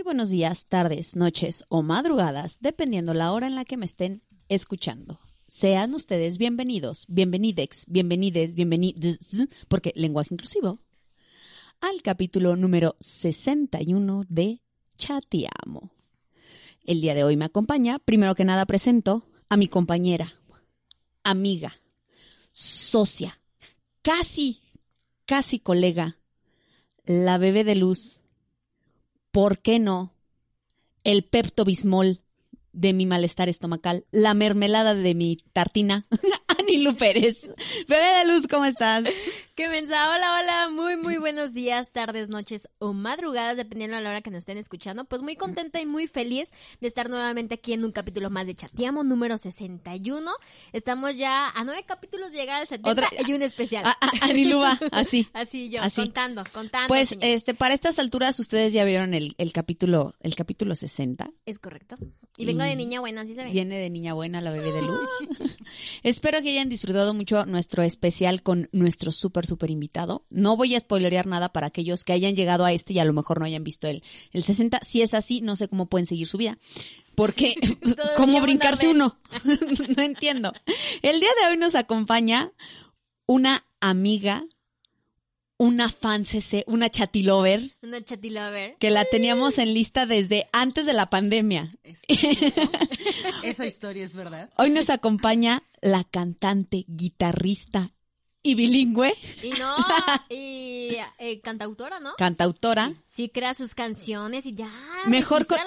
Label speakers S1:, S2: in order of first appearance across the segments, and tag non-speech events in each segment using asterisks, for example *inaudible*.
S1: muy buenos días, tardes, noches o madrugadas, dependiendo la hora en la que me estén escuchando. Sean ustedes bienvenidos, bienvenidex, bienvenides, bienvenides, porque lenguaje inclusivo, al capítulo número 61 de Chateamo. El día de hoy me acompaña, primero que nada presento a mi compañera, amiga, socia, casi, casi colega, la bebé de luz, ¿por qué no? El Pepto Bismol de mi malestar estomacal, la mermelada de mi tartina, *laughs* Anilu Pérez. Bebé de luz, ¿cómo estás?
S2: ¿Qué mensaje? Hola, hola, muy, muy buenos días, tardes, noches o madrugadas, dependiendo de la hora que nos estén escuchando. Pues muy contenta y muy feliz de estar nuevamente aquí en un capítulo más de Chateamo, número 61. Estamos ya a nueve capítulos de llegar al 70
S1: Otra-
S2: y un especial.
S1: A- a- Anilu va, así. *laughs*
S2: Así yo,
S1: Así.
S2: contando, contando.
S1: Pues
S2: señor.
S1: este para estas alturas ustedes ya vieron el, el capítulo el capítulo 60.
S2: Es correcto. Y vengo de niña buena, así se ve.
S1: Viene de niña buena la bebé de luz. *laughs* Espero que hayan disfrutado mucho nuestro especial con nuestro súper súper invitado. No voy a spoilerear nada para aquellos que hayan llegado a este y a lo mejor no hayan visto el, el 60. Si es así, no sé cómo pueden seguir su vida. Porque, *laughs* *laughs* ¿cómo brincarse uno? *laughs* no entiendo. El día de hoy nos acompaña una amiga, una fan CC, una chatilover,
S2: Una chatilover.
S1: que la teníamos en lista desde antes de la pandemia.
S3: Es. Esa historia es verdad.
S1: Hoy nos acompaña la cantante, guitarrista y bilingüe,
S2: Y no, *laughs* y eh, cantautora, ¿no?
S1: cantautora,
S2: Sí, crea sus canciones y ya.
S1: Mejor con-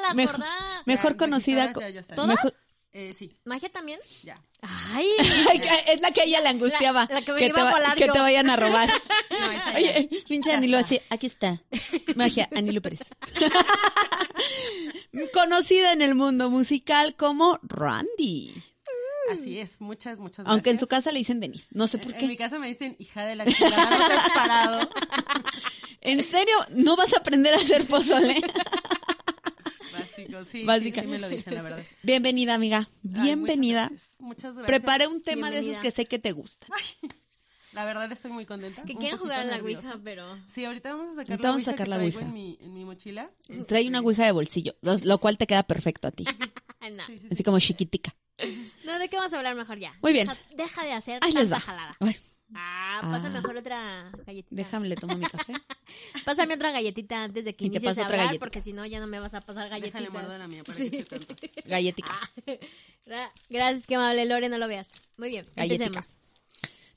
S1: mejor- conocida
S3: ya.
S2: ¿Todas?
S1: mejor-
S3: Eh, sí,
S2: ¿Magia también?
S3: ya.
S2: Ay. *laughs*
S1: Es la que a ella le angustiaba.
S2: La- la que me
S1: que,
S2: iba
S1: te,
S2: a volar
S1: que
S2: yo.
S1: te vayan a robar. *laughs*
S3: No, esa.
S1: Oye, pinche
S3: Ya
S1: Anilo así, aquí está. Magia, Anilo Pérez. Conocida en el mundo musical como Randy.
S3: Así es, muchas, muchas
S1: Aunque en su casa le dicen Denise. No sé por
S3: En mi
S1: qué.
S3: casa me dicen hija de la chingada, no te has parado. *laughs*
S1: ¿En serio? ¿No vas a aprender a hacer pozole? *laughs*
S3: Básico, sí,
S1: Básica.
S3: sí, sí me lo dicen, la verdad.
S1: Bienvenida, amiga.
S3: Ay,
S1: Bienvenida.
S3: muchas gracias, Muchas gracias.
S1: Preparé un tema de esos que sé que te gustan.
S3: La verdad estoy muy contenta.
S2: Que
S3: poquito
S2: jugar a la
S3: nerviosa.
S2: Ouija, pero...
S3: Sí, ahorita vamos a sacar
S1: Ahorita
S3: la
S1: vamos a sacar
S3: que
S1: la ouija.
S3: En mi, en mi mochila.
S1: Trae una ouija de bolsillo, lo, lo cual te queda perfecto a ti. *laughs*
S2: Ay, no.
S3: sí, sí, sí.
S1: Así como chiquitica.
S2: No, ¿de qué vamos a hablar mejor ya?
S1: Muy bien.
S2: Deja, deja de hacer
S1: Ahí les
S2: tanta
S1: va.
S2: jalada.
S1: Ay,
S2: Ah,
S1: Ah.
S2: pasa mejor otra galletita.
S1: déjame, le tomo mi café. *laughs*
S2: Pásame otra galletita antes de que
S1: Y te
S2: inicies
S1: paso
S2: a
S1: otra
S2: hablar,
S1: galletita.
S2: porque si no ya no me vas a pasar galletitas.
S3: Déjale morder la mía para que esté tanto. *laughs*
S1: Galletica.
S2: Ah, gra- Gracias, que amable Lore, no lo veas. Muy bien,
S1: Galletica.
S2: empecemos.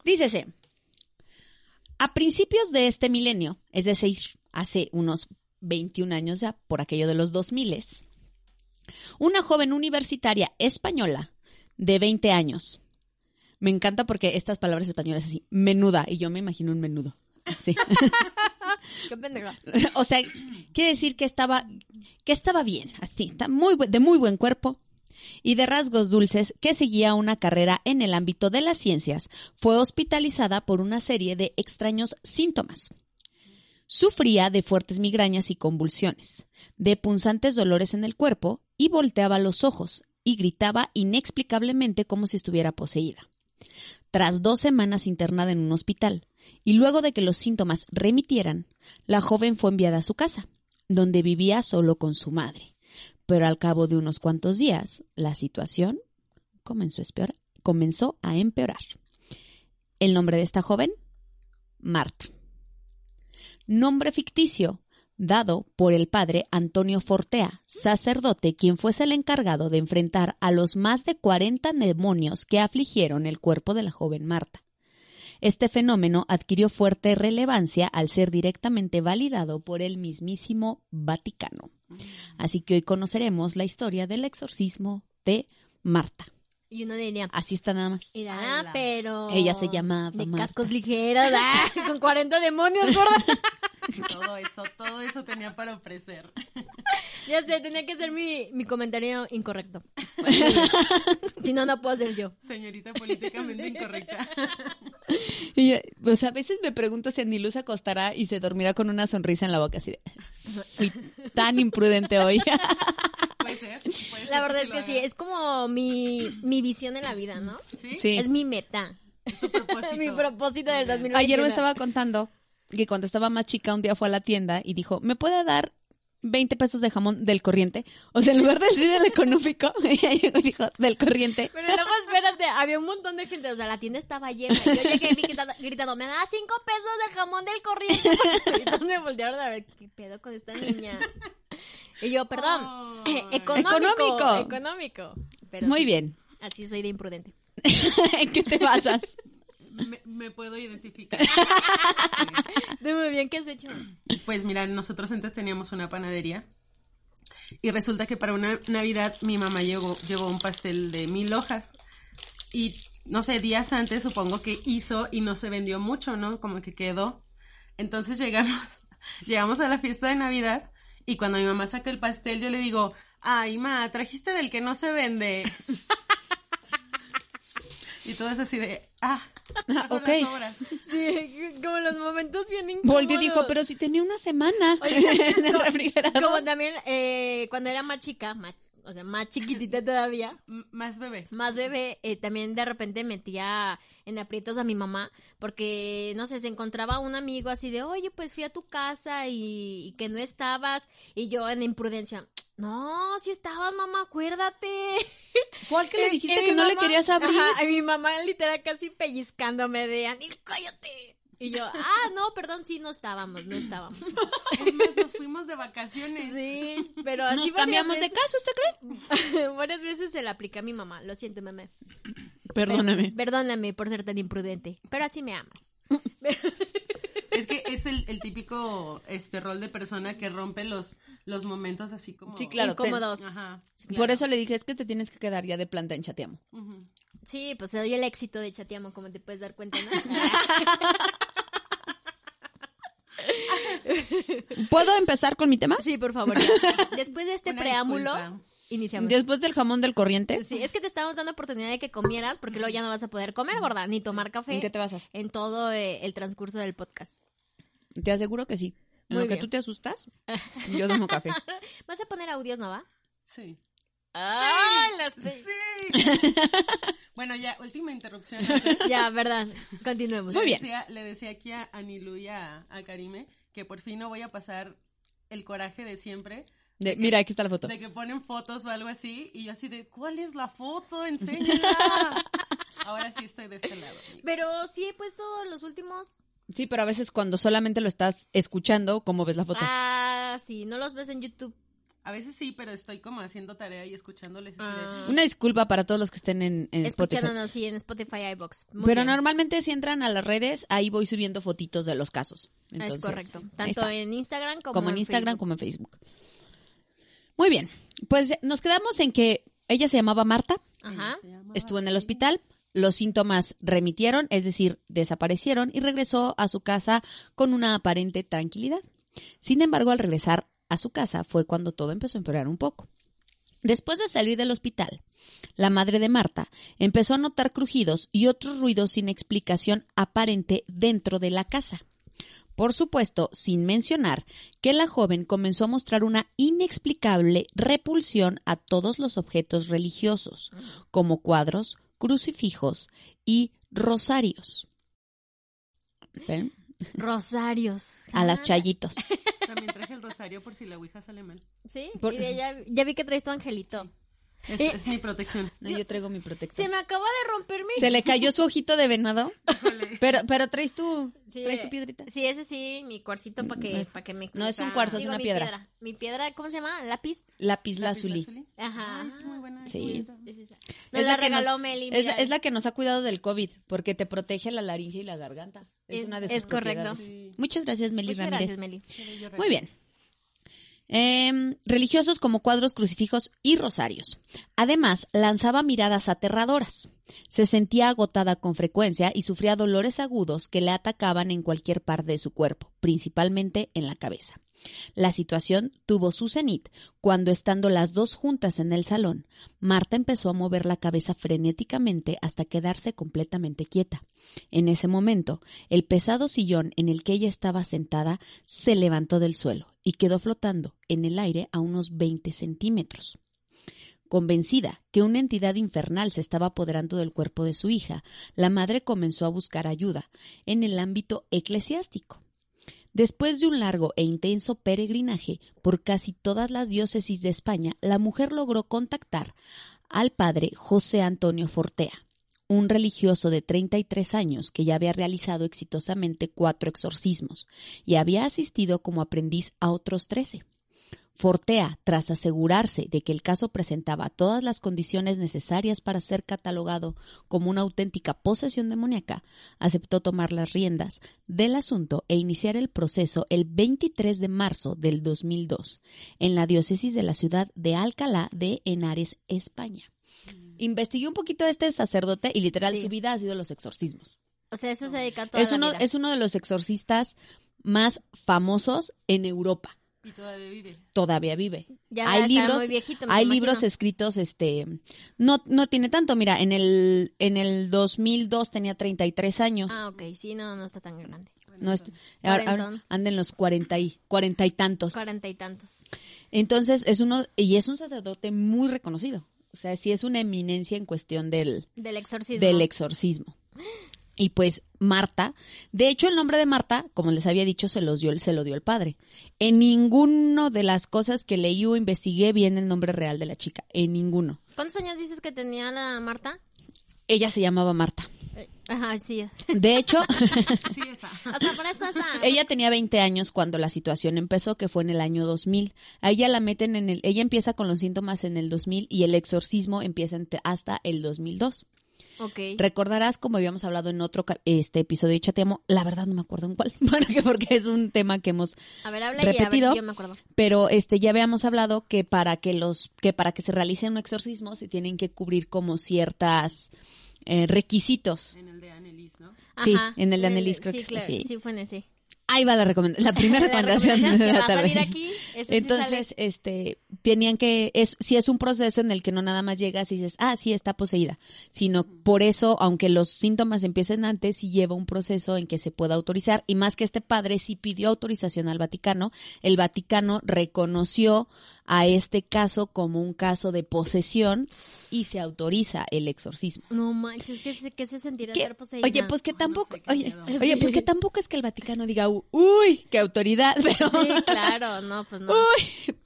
S1: Dícese, a principios de este milenio, es decir, hace unos 21 años ya, por aquello de los 2000, una joven universitaria española de 20 años. Me encanta porque estas palabras españolas así, menuda, y yo me imagino un menudo. Sí. *laughs*
S2: Qué pendejo. *laughs*
S1: o sea, quiere decir que estaba, que estaba bien, así, está muy, de muy buen cuerpo y de rasgos dulces, que seguía una carrera en el ámbito de las ciencias, fue hospitalizada por una serie de extraños síntomas. Sufría de fuertes migrañas y convulsiones, de punzantes dolores en el cuerpo y volteaba los ojos y gritaba inexplicablemente como si estuviera poseída. Tras dos semanas internada en un hospital, y luego de que los síntomas remitieran, la joven fue enviada a su casa, donde vivía solo con su madre. Pero al cabo de unos cuantos días, la situación comenzó a, empeorar. El nombre de esta joven, Marta. Nombre ficticio, dado por el padre Antonio Fortea, sacerdote quien fuese el encargado de enfrentar a los más de 40 demonios que afligieron el cuerpo de la joven Marta. Este fenómeno adquirió fuerte relevancia al ser directamente validado por el mismísimo Vaticano. Así que hoy conoceremos la historia del exorcismo de Marta.
S2: Y uno diría,
S1: Así está nada más.
S3: Ala.
S2: pero...
S1: Ella se llamaba
S2: De
S1: Marta.
S2: cascos ligeros, ah, *laughs* con 40 demonios, gorda. *laughs* *laughs*
S3: Todo eso, todo eso tenía para ofrecer. *laughs*
S2: Ya sé, tenía que ser mi, mi comentario incorrecto. *laughs* si no, no puedo ser yo.
S3: Señorita políticamente incorrecta.
S1: Y, pues a veces me pregunto si Aniluz se acostará y se dormirá con una sonrisa en la boca así de... Fui tan imprudente hoy.
S3: Puede ser. puede ser
S2: La verdad es que sí, es como mi, mi visión en la vida, ¿no?
S3: ¿Sí?
S1: Sí.
S2: Es mi meta.
S3: Tu propósito.
S2: mi propósito del
S3: Bien.
S2: 2021.
S1: Ayer me estaba contando que cuando estaba más chica un día fue a la tienda y dijo, ¿me puede dar 20 pesos de jamón del corriente. O sea, en lugar de decir del económico, ella *laughs* llegó y dijo del corriente.
S2: Pero luego, espérate, había un montón de gente, o sea, la tienda estaba llena. y Yo llegué gritando, gritando, me da cinco pesos de jamón del corriente. Y todos me voltearon a ver, ¿qué pedo con esta niña? Y yo, perdón,
S3: Ay.
S2: económico.
S1: Económico.
S2: Económico. Pero
S1: Muy
S2: sí,
S1: bien.
S2: Así soy de imprudente. *laughs*
S1: ¿En qué te basas?
S3: Me, me puedo identificar. *laughs*
S2: De muy bien, ¿qué has hecho?
S3: Pues mira, nosotros antes teníamos una panadería y resulta que para una Navidad mi mamá llevó, llevó un pastel de mil hojas y no sé, días antes supongo que hizo y no se vendió mucho, ¿no? Como que quedó. Entonces llegamos, *laughs* llegamos a la fiesta de Navidad y cuando mi mamá saca el pastel yo le digo, ay, ma, trajiste del que no se vende. *laughs* y todo es así de, ah,
S1: Ah, *laughs* ok.
S2: Sí, como los momentos bien incómodos.
S1: Volteó y dijo, pero si tenía una semana
S2: Oye, *laughs*
S1: en el
S2: como-
S1: refrigerador.
S2: Como también eh, cuando era más chica, más, o sea, más chiquitita todavía, *laughs*
S3: M- más bebé.
S2: más bebé, eh, también de repente metía en aprietos a mi mamá, porque, no sé, se encontraba un amigo así de, oye, pues fui a tu casa y, y que no estabas, y yo en imprudencia, no, si estabas, mamá, acuérdate. *laughs*
S1: Fue al que le
S2: Y-
S1: dijiste
S2: y
S1: que no le querías abrir.
S2: Ajá, y mi mamá literal casi pellizcándome de, Anil, cállate. Y yo, ah, no, perdón, sí, no estábamos, no estábamos. *laughs*
S3: Nos fuimos de vacaciones.
S2: Sí, pero así
S1: Nos cambiamos de casa, ¿usted cree? *laughs*
S2: Varias veces se la apliqué a mi mamá. Lo siento, mamá.
S1: Perdóname.
S2: Perdóname por ser tan imprudente. Pero así me amas.
S3: Es que es el, el típico este rol de persona que rompe los, los momentos así como.
S1: Sí, claro. te-
S2: Incómodos.
S3: Ajá.
S1: Por eso le dije, es que te tienes que quedar ya de planta en chateamo.
S2: Sí, pues soy el éxito de Chateamo, como te puedes dar cuenta, ¿no? *laughs*
S1: ¿Puedo empezar con mi tema?
S2: sí, por favor. ya. Después de este
S3: Una
S2: preámbulo,
S3: disculpa.
S2: iniciamos.
S1: Después del jamón del corriente.
S2: Sí, es que te estábamos dando oportunidad de que comieras, porque luego ya no vas a poder comer, gorda, ni tomar café
S1: ¿En qué te basas?
S2: en todo eh, el transcurso del podcast.
S1: Te aseguro que sí. En
S2: Muy
S1: lo que
S2: bien.
S1: tú te asustas, *laughs* yo tomo café.
S2: ¿Vas a poner audios, no va?
S3: Sí.
S2: ¡Ay, las
S3: Sí. *laughs* bueno, ya, última interrupción. antes. *laughs*
S2: Ya, verdad. Continuemos.
S1: Muy
S3: le
S1: bien.
S3: Decía, le decía aquí a Anilu y a, a Karime que por fin no voy a pasar el coraje de siempre.
S1: De- mira, aquí está la foto.
S3: De que ponen fotos o algo así. Y yo así de, ¿cuál es la foto? Enséñala. Ahora sí estoy de este lado. amigos.
S2: Pero sí he puesto los últimos.
S1: Sí, pero a veces cuando solamente lo estás escuchando, ¿cómo ves la foto?
S2: Ah, sí, no los ves en YouTube.
S3: A veces sí, pero estoy como haciendo tarea y escuchándoles.
S2: Ah.
S1: Una disculpa para todos los que estén en, en Spotify.
S2: Escuchándonos, sí, en Spotify iBox. Muy
S1: Pero
S2: bien.
S1: normalmente si entran a las redes, ahí voy subiendo fotitos de los casos. Entonces,
S2: es correcto. Tanto en Instagram como,
S1: como en Instagram
S2: Facebook.
S1: como en Facebook. Muy bien, pues nos quedamos en que ella se llamaba Marta,
S2: Ajá.
S3: llamaba
S1: estuvo en el hospital, los síntomas remitieron, es decir, desaparecieron y regresó a su casa con una aparente tranquilidad. Sin embargo, al regresar a su casa fue cuando todo empezó a empeorar un poco. Después de salir del hospital, la madre de Marta empezó a notar crujidos y otros ruidos sin explicación aparente dentro de la casa. Por supuesto, sin mencionar que la joven comenzó a mostrar una inexplicable repulsión a todos los objetos religiosos, como cuadros, crucifijos y rosarios. ¿Ven?
S2: Rosarios.
S1: A las chayitos.
S3: También traje el rosario por si la ouija sale mal.
S2: Sí,
S1: Por-
S2: ya, ya vi que traes tu angelito.
S3: Es,
S2: Eh,
S3: es mi protección. *laughs*
S1: No, yo traigo mi protector.
S2: Se me acaba de romper mi...
S1: Se le *laughs* cayó su ojito de venado, pero, pero traes tu,
S2: Sí,
S1: traes tu piedrita.
S2: Sí, ese sí, mi cuarcito para que,
S1: No,
S2: para que me...
S1: No es un cuarzo, es
S2: Digo,
S1: una
S2: mi
S1: piedra.
S2: Mi piedra, ¿cómo se llama? ¿Lápiz?
S1: Lápiz
S3: ¿Lápiz
S1: lazuli.
S2: Ajá.
S3: Ay, está muy buena.
S1: Sí.
S2: Es esa. Nos
S1: Es
S2: la,
S1: la que nos-
S2: regaló Meli.
S1: Es, la- es que nos ha cuidado del COVID, porque te protege la laringe y la garganta. Es,
S2: Es-
S1: una de sus
S2: es correcto.
S3: Sí.
S1: Muchas gracias, Meli
S2: Muchas
S1: Ramírez.
S2: gracias, Meli.
S1: Muy bien. Em, religiosos como cuadros, crucifijos y rosarios. Además, lanzaba miradas aterradoras. Se sentía agotada con frecuencia y sufría dolores agudos que le atacaban en cualquier parte de su cuerpo, principalmente en la cabeza. La situación tuvo su cenit cuando, estando las dos juntas en el salón, Marta empezó a mover la cabeza frenéticamente hasta quedarse completamente quieta. En ese momento, el pesado sillón en el que ella estaba sentada se levantó del suelo y quedó flotando en el aire a unos 20 centímetros. Convencida que una entidad infernal se estaba apoderando del cuerpo de su hija, la madre comenzó a buscar ayuda en el ámbito eclesiástico. Después de un largo e intenso peregrinaje por casi todas las diócesis de España, la mujer logró contactar al padre José Antonio Fortea, un religioso de 33 años que ya había realizado exitosamente cuatro exorcismos y había asistido como aprendiz a otros 13. Fortea, tras asegurarse de que el caso presentaba todas las condiciones necesarias para ser catalogado como una auténtica posesión demoníaca, aceptó tomar las riendas del asunto e iniciar el proceso el 23 de marzo del 2002 en la diócesis de la ciudad de Alcalá de Henares, España. Investigué un poquito a este sacerdote y literal
S2: Sí.
S1: su vida ha sido los exorcismos.
S2: O sea, eso se dedica a toda
S1: Es
S2: la
S1: uno,
S2: vida.
S1: es uno de los exorcistas más famosos en Europa.
S3: Y todavía vive.
S1: Todavía vive.
S2: Ya
S1: hay
S2: está
S1: libros,
S2: muy viejito, me
S1: hay
S2: imagino.
S1: libros escritos, este, no, no tiene tanto. Mira, en el, en el 2002 tenía 33 años.
S2: Ah, ok, sí, no, no está tan grande.
S1: no es- ahora- ahora anda en los 40 y, 40 y tantos.
S2: Cuarenta y tantos.
S1: Entonces es uno, y es un sacerdote muy reconocido. O sea, sí es una eminencia en cuestión del,
S2: Del exorcismo.
S1: del exorcismo. *gasps* Y pues Marta, de hecho el nombre de Marta, como les había dicho, se, los dio, se lo dio el padre. En ninguno de las cosas que leí o investigué viene el nombre real de la chica, en ninguno.
S2: ¿Cuántos años dices que tenía la Marta?
S1: Ella se llamaba Marta.
S2: Ajá, sí.
S1: De hecho, *laughs*
S3: Sí, esa.
S2: O sea, por eso,
S1: ella tenía 20 años cuando la situación empezó, que fue en el año 2000. A ella la meten en el, ella empieza con los síntomas en el 2000 y el exorcismo empieza hasta el 2002.
S2: Ok.
S1: Recordarás, como habíamos hablado en otro este episodio de Chateamo, la verdad no me acuerdo en cuál, *laughs* porque, porque es un tema que hemos
S2: A ver, habla y a ver
S1: repetido.
S2: si yo me acuerdo.
S1: pero este ya habíamos hablado que para que los que para que se realice un exorcismo se tienen que cubrir como ciertas eh, requisitos.
S3: En el de Annelies, ¿no?
S1: Sí,
S2: Ajá,
S1: en el de
S2: el-
S1: Annelies creo
S2: sí,
S1: que sí,
S2: claro,
S1: sí.
S2: Sí, fue en ese.
S1: Ahí va la recomendación, la primera *laughs*
S2: La
S1: recomendación,
S2: recomendación *laughs*
S1: de
S2: que
S1: la
S2: va a
S1: tarde.
S2: aquí, sí
S1: Entonces, este, tenían que, es, si es un proceso en el que no nada más llegas y dices, ah, sí, está poseída, sino por eso, aunque los síntomas empiecen antes, sí lleva un proceso en que se pueda autorizar, y más que este padre sí pidió autorización al Vaticano, el Vaticano reconoció a este caso como un caso de posesión y se autoriza el exorcismo.
S2: No manches, ¿qué se, qué se sentirá
S1: ¿Qué?
S2: ser poseída?
S1: Oye, pues que
S3: no
S1: tampoco,
S3: sé,
S1: oye, oye, pues que *laughs* tampoco es que el Vaticano diga, uy, qué autoridad, pero,
S2: Sí, *laughs* claro, no, pues no.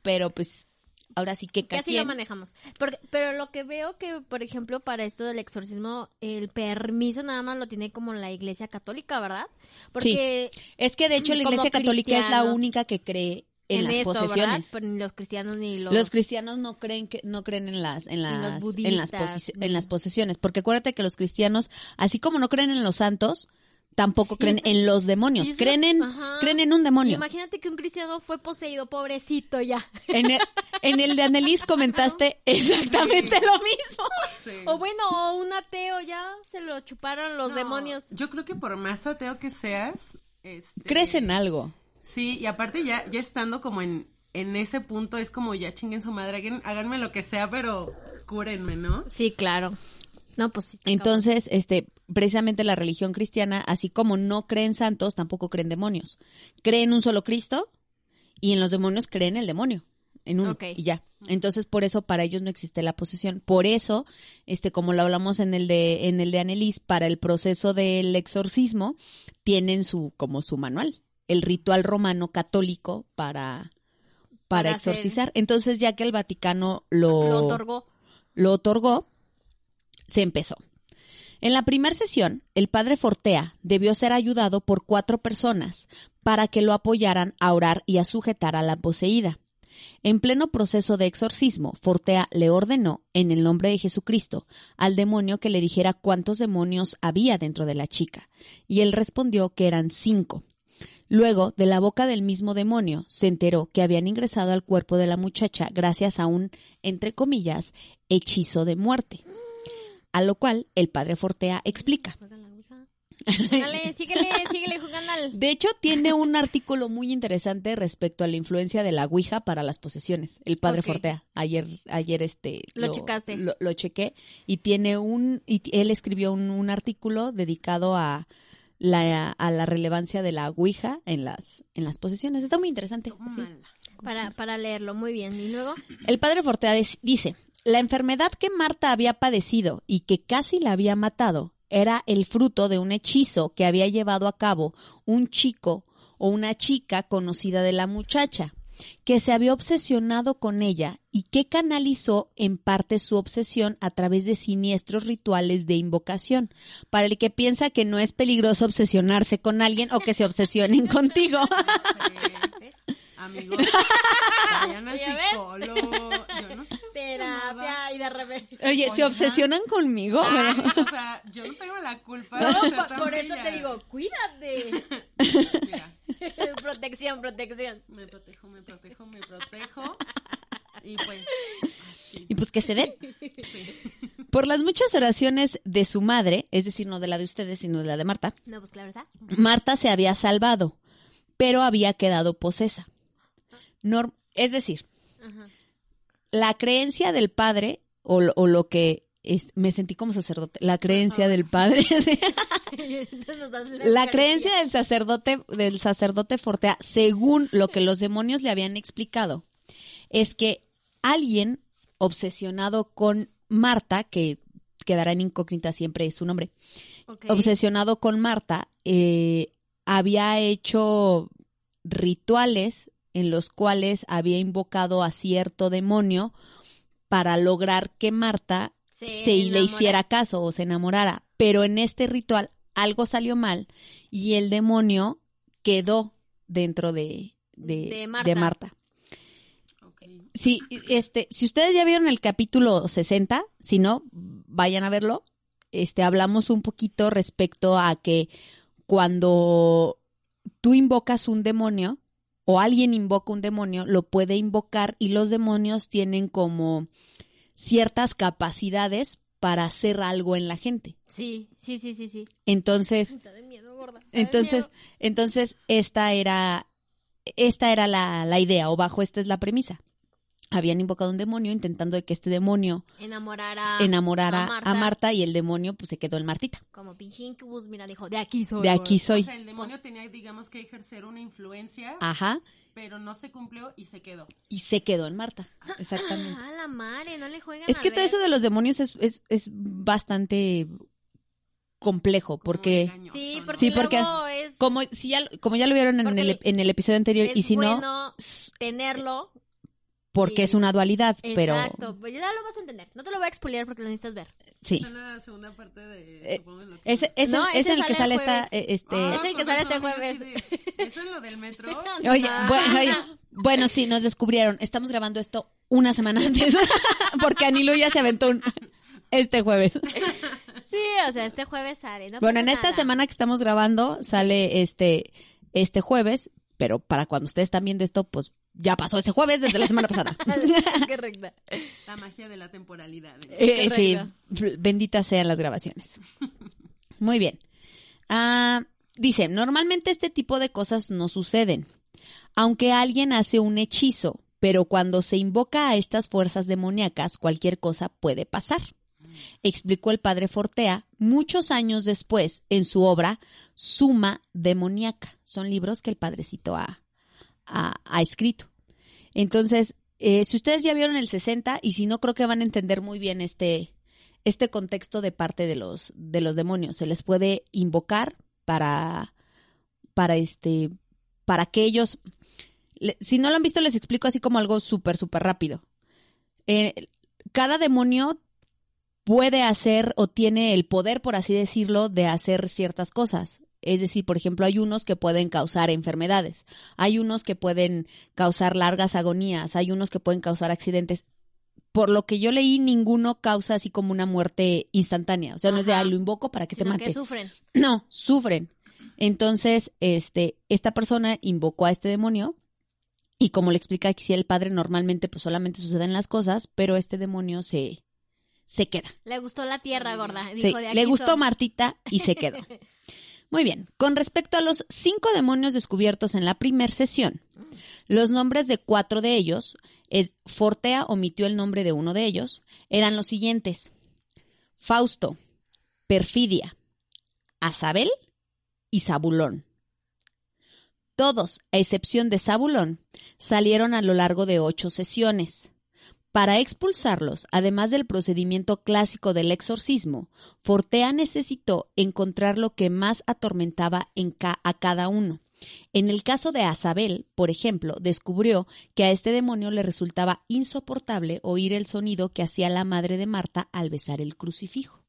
S1: pero pues ahora sí que
S2: así lo manejamos. Porque, pero lo que veo que, por ejemplo, para esto del exorcismo, el permiso nada más lo tiene como la iglesia católica, ¿verdad? Porque
S1: Es que de hecho la Iglesia Católica es la única que cree en,
S2: en,
S1: las
S2: esto,
S1: posesiones.
S2: Pero ni los cristianos ni los...
S1: Los cristianos no creen que no creen en las en las en las, en las posesiones, porque acuérdate que los cristianos, así como no creen en los santos, tampoco creen en los demonios,
S2: eso-
S1: creen en
S2: ajá.
S1: creen en un demonio.
S2: Imagínate que un cristiano fue poseído, pobrecito ya.
S1: En el, en el de Annelies comentaste exactamente lo mismo.
S3: Sí.
S2: O bueno, o un ateo ya se lo chuparon los
S3: No,
S2: demonios.
S3: Yo creo que por más ateo que seas, este,
S1: Crees en algo.
S3: Sí, y aparte ya, ya estando como en, en ese punto, es como ya chinguen su madre, háganme lo que sea, pero cúrenme, ¿no?
S2: Sí, claro. No, pues sí.
S1: Entonces, este, precisamente la religión cristiana, así como no creen santos, tampoco creen demonios. Creen un solo Cristo y en los demonios creen el demonio, en uno y ya. Entonces, por eso para ellos no existe la posesión. Por eso, este, como lo hablamos en el de en el de Annelies, para el proceso del exorcismo tienen su como su manual, el ritual romano católico para para,
S2: Para hacer-
S1: exorcizar. Entonces, ya que el Vaticano lo,
S2: Lo otorgó.
S1: lo otorgó, se empezó. En la primera sesión, el padre Fortea debió ser ayudado por cuatro personas para que lo apoyaran a orar y a sujetar a la poseída. En pleno proceso de exorcismo, Fortea le ordenó, en el nombre de Jesucristo, al demonio que le dijera cuántos demonios había dentro de la chica, y él respondió que eran cinco. Luego, de la boca del mismo demonio, se enteró que habían ingresado al cuerpo de la muchacha gracias a un, entre comillas, hechizo de muerte. A lo cual el padre Fortea explica.
S2: Dale, *laughs* síguele, síguele jugando al...
S1: De hecho, tiene un artículo muy interesante respecto a la influencia de la Ouija para las posesiones. El padre. Fortea. Ayer, ayer este
S2: Lo checaste.
S1: Lo, lo chequé y tiene un, y él escribió un, un artículo dedicado a la, a la relevancia de la Ouija en las, en las posesiones. Está muy interesante. sí.
S2: Para, para leerlo, muy bien. Y luego,
S1: El padre Fortea dice, la enfermedad que Marta había padecido y que casi la había matado era el fruto de un hechizo que había llevado a cabo un chico o una chica conocida de la muchacha, que se había obsesionado con ella y que canalizó en parte su obsesión a través de siniestros rituales de invocación, para el que piensa que no es peligroso obsesionarse con alguien o que se obsesionen *laughs* contigo.
S3: Amigos, *laughs* vayan al psicólogo. Yo no sé.
S2: Terapia y de repente.
S1: Oye, ¿se
S3: Oigan.
S1: obsesionan conmigo?
S3: O sea, yo no tengo la culpa.
S2: No,
S3: de ser
S2: por,
S3: tan
S2: por eso te digo, cuídate.
S3: Mira, *laughs*
S2: protección, protección.
S3: me protejo, me protejo, me protejo. Y pues, así.
S1: Y pues que se den. Por las muchas oraciones de su madre, es decir, no de la de ustedes, sino de la de Marta,
S2: No, pues claro está.
S1: Marta se había salvado, pero había quedado posesa. Norm- es decir,
S2: Ajá.
S1: la creencia del padre, o, lo- o lo que es, me sentí como sacerdote, la creencia del padre, *laughs* la creencia del sacerdote, del sacerdote Fortea, según lo que los demonios le habían explicado, es que alguien obsesionado con Marta, que quedará en incógnita siempre su nombre, obsesionado con Marta, eh, había hecho rituales en los cuales había invocado a cierto demonio para lograr que Marta
S2: Se
S1: se le hiciera caso o se enamorara. Pero en este ritual algo salió mal y el demonio quedó dentro de, de,
S2: De
S1: de
S2: Marta.
S1: Sí, este, si ustedes ya vieron el capítulo 60, si no, vayan a verlo. Este, hablamos un poquito respecto a que cuando tú invocas un demonio o alguien invoca un demonio, lo puede invocar y los demonios tienen como ciertas capacidades para hacer algo en la gente.
S2: Sí, sí, sí, sí, sí.
S1: Entonces,
S2: Está de miedo, gorda. Está *laughs* de
S1: entonces,
S2: miedo.
S1: entonces esta era, esta era la, la idea, o bajo esta es la premisa. Habían invocado un demonio intentando de que este demonio enamorara
S2: a
S1: a
S2: Marta.
S1: Marta. y el demonio pues se quedó en Martita.
S2: Como pinche incubus, mira, dijo, de aquí soy.
S1: De aquí soy.
S3: O sea, el demonio tenía, digamos, que ejercer una influencia,
S1: Ajá.
S3: pero no se cumplió y se quedó.
S1: Y se quedó en Marta. Exactamente.
S2: Ah, la madre, no le juegan
S1: Es
S2: a
S1: que todo
S2: ver.
S1: eso de los demonios es, es, es bastante complejo porque
S2: Sí,
S3: ¿no?
S2: porque,
S1: Sí, porque
S2: luego es,
S1: como si ya como ya lo vieron en el, en el episodio anterior y si no
S2: tenerlo.
S1: Porque es una dualidad, pero
S2: Exacto, pues ya lo vas a entender. No te lo voy a expoliar porque lo necesitas ver.
S1: sí.
S3: Esa es la segunda parte de...
S1: Eh,
S3: supongo, lo que-
S1: Es, es,
S2: No,
S1: el- es el que
S2: sale
S1: esta
S2: jueves.
S1: eh, este
S3: Ah,
S2: Es el que sale este jueves.
S3: de, ¿Eso es lo del metro? *laughs*
S1: Oye,
S2: Ah.
S1: bueno, oye, bueno, sí, nos descubrieron. Estamos grabando esto una semana antes *laughs* porque Anilo ya se aventó un- este jueves.
S2: Sí, o sea, este jueves sale. No
S1: Bueno, en esta
S2: nada.
S1: semana que estamos grabando sale este este jueves, pero para cuando ustedes están viendo esto, pues ya pasó ese jueves desde la semana pasada. *laughs*
S2: Correcto.
S3: La magia de la temporalidad. ¿no?
S1: Eh, sí, benditas sean las grabaciones. Muy bien. Ah, dice, normalmente este tipo de cosas no suceden, aunque alguien hace un hechizo, pero cuando se invoca a estas fuerzas demoníacas, cualquier cosa puede pasar. Explicó el padre Fortea muchos años después en su obra Suma Demoníaca. Son libros que el padrecito ha, ha escrito. Entonces, eh, si ustedes ya vieron el 60 y si no, creo que van a entender muy bien este, este contexto de parte de los, de los demonios. Se les puede invocar para, para este, para que ellos, si no lo han visto, les explico así como algo súper, súper rápido. Eh, cada demonio puede hacer o tiene el poder, por así decirlo, de hacer ciertas cosas. Es decir, por ejemplo, hay unos que pueden causar enfermedades, hay unos que pueden causar largas agonías, hay unos que pueden causar accidentes. Por lo que yo leí, ninguno causa así como una muerte instantánea. O sea, no es de, ah, lo invoco para que te mate.
S2: que sufren. *clears throat*
S1: No, sufren. Entonces, este, esta persona invocó a este demonio y como le explica aquí el padre, normalmente pues solamente suceden las cosas, pero este demonio se, se queda.
S2: Le gustó la tierra, gorda.
S1: Sí,
S2: Dijo, de
S1: le
S2: aquí
S1: gustó
S2: soy.
S1: Martita y se quedó. *laughs* Muy bien, con respecto a los cinco demonios descubiertos en la primer sesión, los nombres de cuatro de ellos, es, Fortea omitió el nombre de uno de ellos, eran los siguientes. Fausto, Perfidia, Azabel y Zabulón. Todos, a excepción de Zabulón, salieron a lo largo de ocho sesiones. Para expulsarlos, además del procedimiento clásico del exorcismo, Fortea necesitó encontrar lo que más atormentaba a cada uno, En el caso de Azabel, por ejemplo, descubrió que a este demonio le resultaba insoportable oír el sonido que hacía la madre de Marta al besar el crucifijo.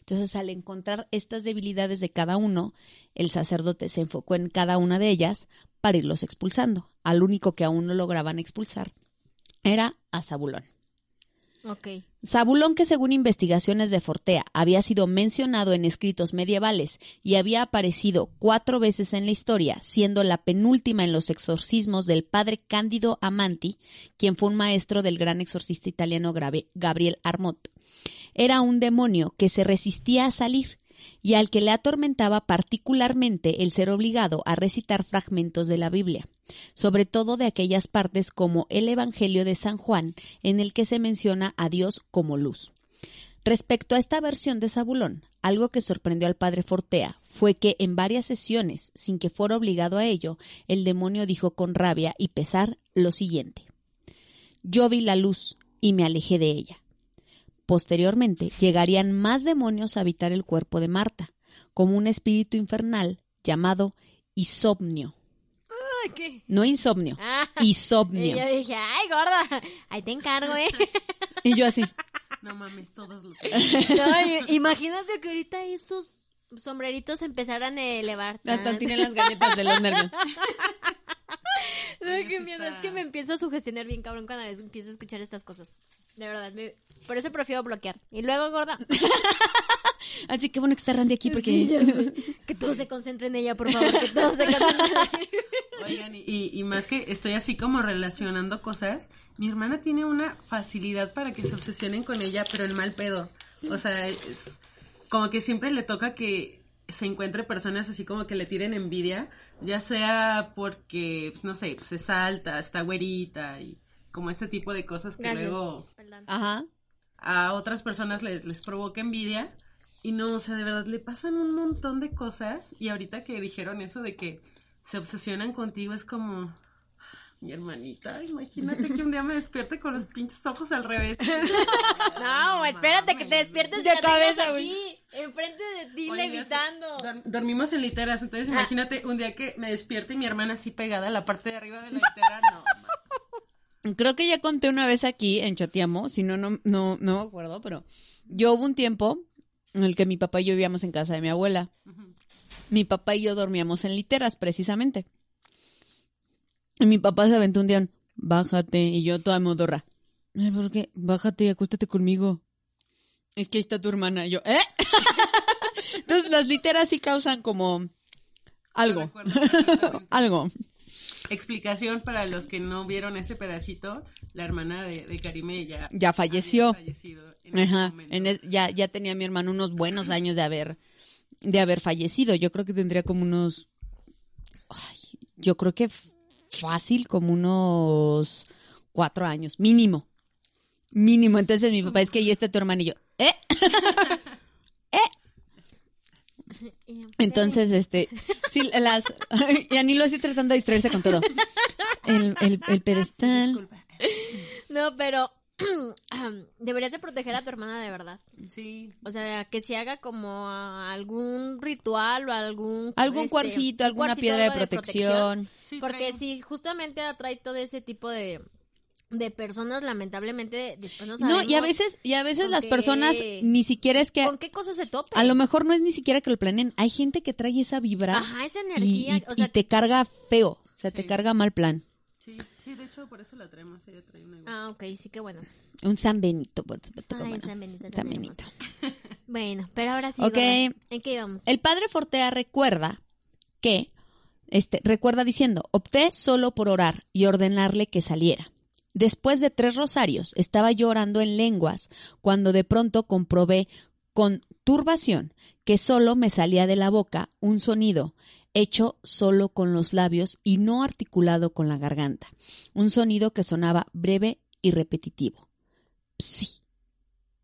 S1: Entonces, al encontrar estas debilidades de cada uno, el sacerdote se enfocó en cada una de ellas para irlos expulsando. Al único que aún no lograban expulsar era a Zabulón.
S2: Ok.
S1: Zabulón, que según investigaciones de Fortea había sido mencionado en escritos medievales y había aparecido cuatro veces en la historia, siendo la penúltima en los exorcismos del padre Cándido Amanti, quien fue un maestro del gran exorcista italiano Gabriel Armot. Era un demonio que se resistía a salir y al que le atormentaba particularmente el ser obligado a recitar fragmentos de la Biblia sobre todo de aquellas partes como el Evangelio de San Juan, en el que se menciona a Dios como luz. Respecto a esta versión de Zabulón, algo que sorprendió al padre Fortea fue que en varias sesiones, sin que fuera obligado a ello, el demonio dijo con rabia y pesar lo siguiente. Yo vi la luz y me alejé de ella. Posteriormente llegarían más demonios a habitar el cuerpo de Marta, como un espíritu infernal llamado Isomnio,
S2: ¿Qué?
S1: No insomnio,
S2: Ah, *laughs*
S1: isomnio.
S2: Y yo dije, ay, gorda, ahí te encargo, ¿eh?
S1: Y yo así.
S3: No mames, todos lo *laughs* *laughs*
S2: No, imagínate que ahorita esos sombreritos empezaran a elevar.
S1: Hasta tienen las galletas de los nervios.
S2: Ay, qué miedo,
S3: está-
S2: es que me empiezo a sugestionar bien cabrón cuando empiezo a escuchar estas cosas. De verdad, me- por eso prefiero bloquear. Y luego, gorda, *laughs*
S1: Así que bueno que está Randy aquí porque... *laughs*
S2: que todo se concentre en ella, por favor, que todo se concentre en ella. *laughs*
S3: Oigan, y, y- y más que estoy así como relacionando cosas, mi hermana tiene una facilidad para que se obsesionen con ella, pero el mal pedo. O sea, es como que siempre le toca que se encuentre personas así como que le tiren envidia, ya sea porque, pues, no sé, pues, se salta, está güerita y como ese tipo de cosas que
S2: Gracias.
S3: luego.
S1: Ajá.
S3: a otras personas les, les provoca envidia. Y no, o sea, de verdad, le pasan un montón de cosas. Y ahorita que dijeron eso de que se obsesionan contigo, es como, mi hermanita, imagínate que un día me despierte con los pinches ojos al revés. *laughs*
S2: No, espérate que te despiertes
S1: De
S2: y la
S1: cabeza,
S2: aquí, enfrente de ti,
S3: Oye,
S2: levitando.
S3: dor- dormimos en literas, entonces
S2: Ah.
S3: imagínate un día que me despierte y mi hermana así pegada a la parte de arriba de la litera, no.
S1: Creo que ya conté una vez aquí en Chatiamo, si no, no, no, no me acuerdo, pero yo hubo un tiempo en el que mi papá y yo vivíamos en casa de mi abuela. Mi papá y yo dormíamos en literas, precisamente. Y mi papá se aventó un día, bájate, y yo toda modorra. ¿por qué? Bájate y acuéstate conmigo. Es que ahí está tu hermana. Y yo, ¿eh? *laughs* Entonces las literas sí causan como algo.
S3: Recuerdo *laughs*
S1: algo.
S3: Explicación para los que no vieron ese pedacito, la hermana de, de Karime ya,
S1: Ya falleció.
S3: en
S1: Ajá, en ya, ya tenía mi hermano unos buenos años de haber, de haber fallecido. Yo creo que tendría como unos, ay, yo creo que fácil como unos cuatro años, mínimo, mínimo. Entonces mi papá es que ahí está tu hermano y yo, ¿eh? *laughs* *laughs* Entonces, este, sí, las, y Anilo así tratando de distraerse con todo. El, el, el pedestal.
S3: Disculpa.
S2: No, pero *clears throat* deberías de proteger a tu hermana de verdad.
S3: Sí,
S2: O sea, que se haga como algún ritual o algún...
S1: Algún
S2: este,
S1: cuarcito,
S2: un
S1: alguna
S2: cuarcito,
S1: piedra de protección.
S3: sí
S2: Porque
S3: traigo-
S2: si justamente atrae todo ese tipo de, de personas, lamentablemente después no
S1: No,
S2: sabemos
S1: y a veces, y a veces las
S2: qué-
S1: personas ni siquiera es que
S2: con qué cosas se tope.
S1: A lo mejor no es ni siquiera que lo planeen. Hay gente que trae esa vibra
S2: Ajá, esa
S1: y,
S2: energía.
S1: y-
S2: o sea,
S1: y te carga feo. O sea, te
S3: Sí.
S1: carga mal plan.
S3: Sí, sí, de hecho por eso la traemos, ella trae una igual.
S2: Ah, ok, sí que bueno.
S1: Un San Benito. pues,
S2: Ay. San Benito
S1: San. Benito. *laughs*
S2: Bueno, pero ahora sí.
S1: Ok.
S2: gorda, ¿En qué íbamos?
S1: El padre Fortea recuerda que, este, recuerda diciendo, opté solo por orar y ordenarle que saliera. Después de tres rosarios, estaba yo orando en lenguas, cuando de pronto comprobé con turbación que solo me salía de la boca un sonido hecho solo con los labios y no articulado con la garganta. Un sonido que sonaba breve y repetitivo. Psi,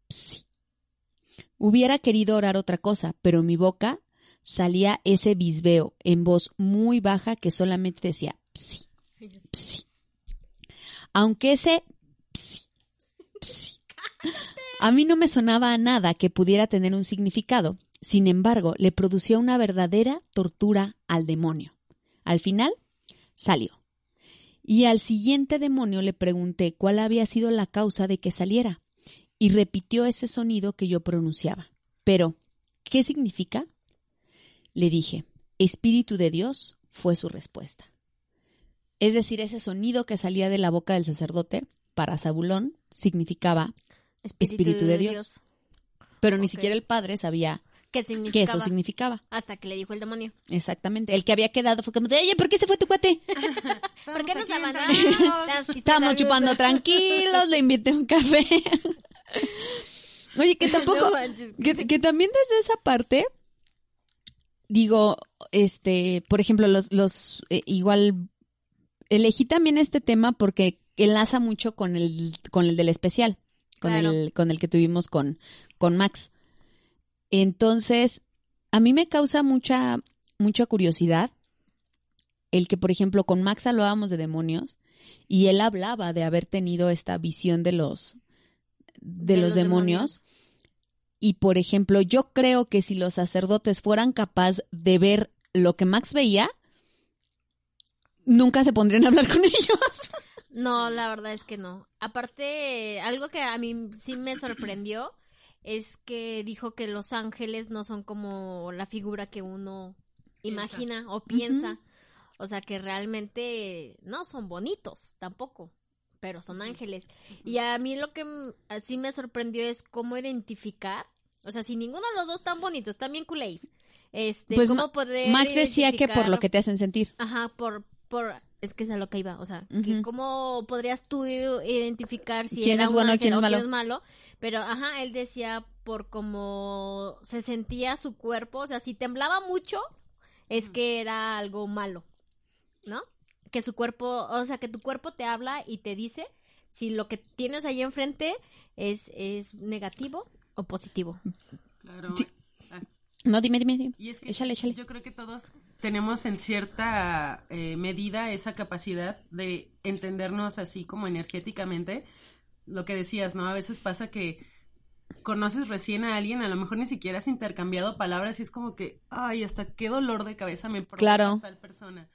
S1: psi. Hubiera querido orar otra cosa, pero mi boca salía ese bisbeo en voz muy baja que solamente decía psi, psi. Aunque ese psi, psi, a mí no me sonaba a nada que pudiera tener un significado, sin embargo, le producía una verdadera tortura al demonio. Al final, salió. Y al siguiente demonio le pregunté cuál había sido la causa de que saliera, y repitió ese sonido que yo pronunciaba. Pero, ¿qué significa? Le dije, Espíritu de Dios fue su respuesta. Es decir, ese sonido que salía de la boca del sacerdote, para Zabulón, significaba Espíritu, de, Dios. Pero ni siquiera el padre sabía
S2: ¿Qué
S1: que eso significaba.
S2: Hasta que le dijo el demonio.
S1: Exactamente. El que había quedado fue como de, oye, ¿por qué se fue tu cuate? *laughs*
S2: ¿Por *laughs* qué nos abandonamos? luz.
S1: chupando tranquilos, le invité un café. *laughs* Oye, que tampoco,
S2: No manches.
S1: que, que también desde esa parte, digo, este, por ejemplo, los, los, eh, igual, elegí también este tema porque enlaza mucho con el, con el del especial, con
S2: Claro.
S1: el, con el que tuvimos con, con Max. Entonces, a mí me causa mucha, mucha curiosidad el que, por ejemplo, con Max hablábamos de demonios y él hablaba de haber tenido esta visión de los, de, los, demonios. Y, por ejemplo, yo creo que si los sacerdotes fueran capaces de ver lo que Max veía, nunca se pondrían a hablar con ellos.
S2: No, la verdad es que no. Aparte, algo que a mí sí me sorprendió es que dijo que los ángeles no son como la figura que uno
S3: Piensa.
S2: imagina o piensa. O sea, que realmente no son bonitos tampoco, pero son ángeles. Y a mí lo que mm, así me sorprendió es cómo identificar, o sea, si ninguno de los dos tan bonitos, también culéis. Este,
S1: Pues
S2: cómo poder
S1: Max decía que por lo que te hacen sentir.
S2: Ajá, por, por, es que es a lo que iba, o sea, que cómo podrías tú identificar si
S1: ¿Quién
S2: era
S1: es bueno quién es
S2: o
S1: malo?
S2: quién es malo? Pero, ajá, él decía por cómo se sentía su cuerpo, o sea, si temblaba mucho, es que era algo malo, ¿no? Que su cuerpo, o sea, que tu cuerpo te habla y te dice si lo que tienes ahí enfrente es, es negativo o positivo.
S3: Claro.
S1: Sí.
S3: Ah,
S1: No, dime, dime, dime.
S3: Y es que
S1: Échale, échale.
S3: yo creo que todos tenemos en cierta eh, medida esa capacidad de entendernos así como energéticamente. Lo que decías, ¿no? A veces pasa que conoces recién a alguien, a lo mejor ni siquiera has intercambiado palabras y es como que, ay, hasta qué dolor de cabeza me provoca
S1: Claro.
S3: tal persona.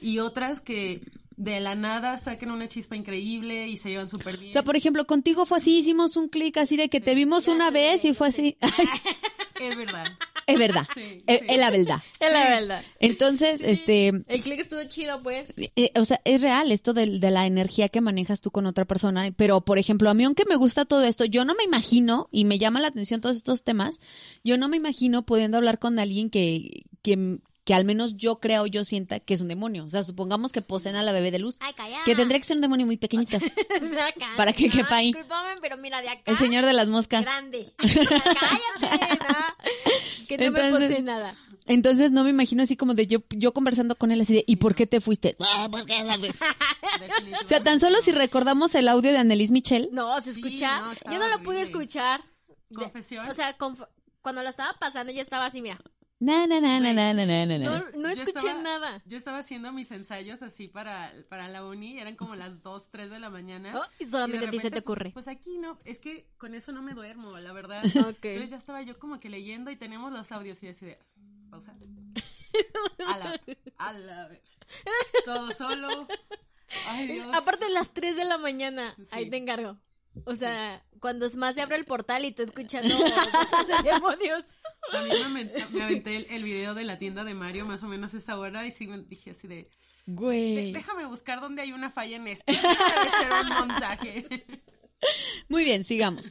S3: Y otras que de la nada saquen una chispa increíble y se llevan súper bien.
S1: O sea, por ejemplo, contigo fue así, hicimos un clic así de que te vimos una vez y fue así. *laughs*
S3: Es verdad.
S1: Es verdad. *laughs*
S3: Sí,
S1: es,
S3: sí.
S1: es la verdad. *laughs*
S2: Es la verdad.
S1: Entonces, este,
S2: El click estuvo chido, pues.
S1: eh, o sea, es real esto de, de la energía que manejas tú con otra persona, pero por ejemplo, a mí aunque me gusta todo esto, yo no me imagino, y me llama la atención todos estos temas, yo no me imagino pudiendo hablar con alguien que, que, que al menos yo creo o yo sienta que es un demonio. O sea, supongamos que poseen a la bebé de luz,
S2: Ay, calla.
S1: que tendría que ser un demonio muy pequeñito, *laughs*
S2: Acá.
S1: Para que quepa ahí.
S2: Pero mira, de acá.
S1: el señor de las moscas.
S2: Grande. Cállate, ¿no? Que no me
S1: Entonces-
S2: posee nada.
S1: Entonces no me imagino así como de yo, yo conversando con él así de, ¿y por qué te fuiste? *laughs* *laughs* O sea, tan solo si recordamos el audio de Annelise Michel,
S2: No, se
S3: Sí,
S2: escucha.
S3: no,
S2: yo no lo pude escuchar. De-
S3: Confesión.
S2: o sea, conf- cuando lo estaba pasando, yo estaba así, mira.
S1: Na, na, na, na, na, na, na, na.
S2: No, no escuché yo
S3: estaba,
S2: nada.
S3: Yo estaba haciendo mis ensayos así para, para la uni, eran como las 2, 3 de la mañana.
S2: Oh, y solamente a ti se te
S3: pues,
S2: ocurre.
S3: Pues, pues, aquí no, es que con eso no me duermo, la verdad. *laughs*
S2: Okay.
S3: Entonces ya estaba yo como que leyendo y tenemos los audios y así de, pausa. *laughs* A la, a ver. Todo solo. Ay, eh, Dios.
S2: Aparte las 3 de la mañana,
S3: sí.
S2: ahí te encargo. O sea, sí. cuando es más se abre el portal y tú escuchando *laughs* cosas de demonios.
S3: También me me aventé el, el video de la tienda de Mario más o menos a esa hora y sí me dije así de, "De-
S1: Güey.
S3: déjame buscar dónde hay una falla en esto. Debe un montaje. *laughs*
S1: Muy bien, sigamos.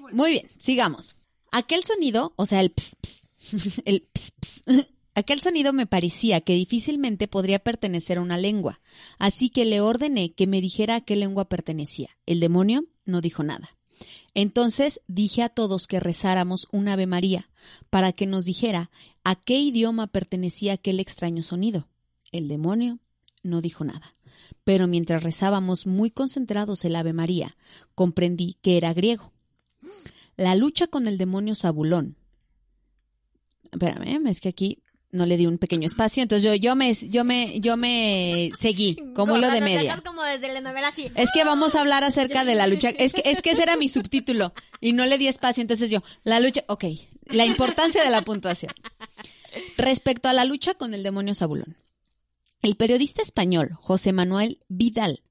S3: Bueno,
S1: Muy bien, sigamos. Aquel sonido, o sea, el ps, ps, *laughs* el ps, ps, *laughs* aquel sonido me parecía que difícilmente podría pertenecer a una lengua, así que le ordené que me dijera a qué lengua pertenecía. El demonio no dijo nada. Entonces dije a todos que rezáramos un Ave María para que nos dijera a qué idioma pertenecía aquel extraño sonido. El demonio no dijo nada. Pero mientras rezábamos muy concentrados el Ave María, comprendí que era griego. La lucha con el demonio Zabulón. Espérame, es que aquí no le di un pequeño espacio, entonces yo, yo me, yo me, yo me seguí como lo de media.
S2: dejas como desde la novela así.
S1: Es que vamos a hablar acerca de la lucha. Es que, es que ese era mi subtítulo y no le di espacio. Entonces yo, la lucha, ok, la importancia de la puntuación. Respecto a la lucha con el demonio Zabulón. El periodista español José Manuel Vidal,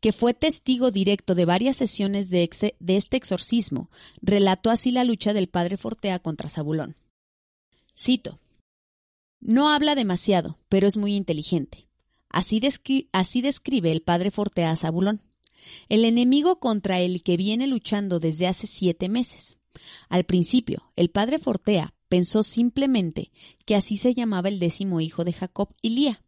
S1: que fue testigo directo de varias sesiones de, exe- de este exorcismo, relató así la lucha del padre Fortea contra Zabulón. Cito. No habla demasiado, pero es muy inteligente. Así, descri- así describe el padre Fortea a Zabulón, el enemigo contra el que viene luchando desde hace siete meses. Al principio, el padre Fortea pensó simplemente que así se llamaba el décimo hijo de Jacob y Lía,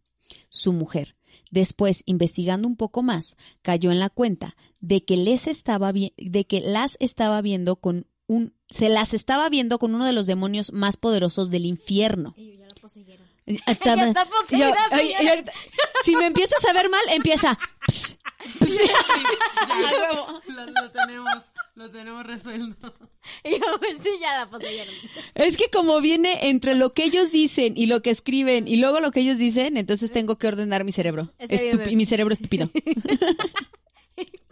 S1: su mujer. Después, investigando un poco más, cayó en la cuenta de que les estaba de que las estaba viendo con un se las estaba viendo con uno de los demonios más poderosos del infierno.
S2: Ay, ya la poseyeron. *laughs* Está poseída,
S1: yo- ay,
S2: señora.
S1: ay, ahorita- si me empiezas a ver mal, empieza.
S3: Ya, *laughs* *laughs* lo, lo tenemos, lo tenemos resuelto.
S2: Y yo, pues sí, ya la poseyeron.
S1: Es que como viene entre lo que ellos dicen y lo que escriben y luego lo que ellos dicen, entonces tengo que ordenar mi cerebro. Estupi- mi cerebro estúpido.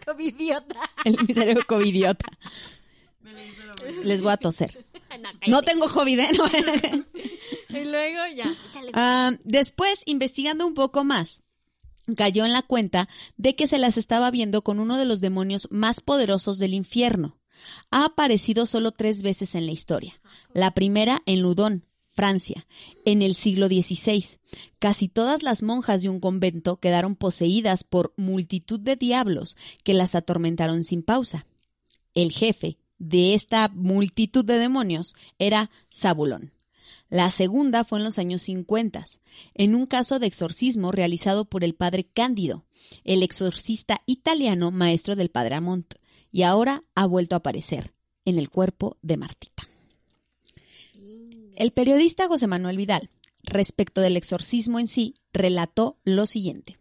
S2: Como idiota.
S1: El- mi cerebro covidiota.
S3: Me le hice la
S1: Les voy a toser. *laughs*
S2: No,
S1: tengo COVID, ¿eh? No. *laughs*
S2: Y luego ya.
S1: Ah, después, investigando un poco más, cayó en la cuenta de que se las estaba viendo con uno de los demonios más poderosos del infierno. Ha aparecido solo tres veces en la historia. La primera en Ludón, Francia, en el siglo XVI. Casi todas las monjas de un convento quedaron poseídas por multitud de diablos que las atormentaron sin pausa. El jefe de esta multitud de demonios era Zabulón. La segunda fue en los años 50, en un caso de exorcismo realizado por el padre Cándido, el exorcista italiano maestro del padre Amont, y ahora ha vuelto a aparecer en el cuerpo de Martita. El periodista José Manuel Vidal, respecto del exorcismo en sí, relató lo siguiente.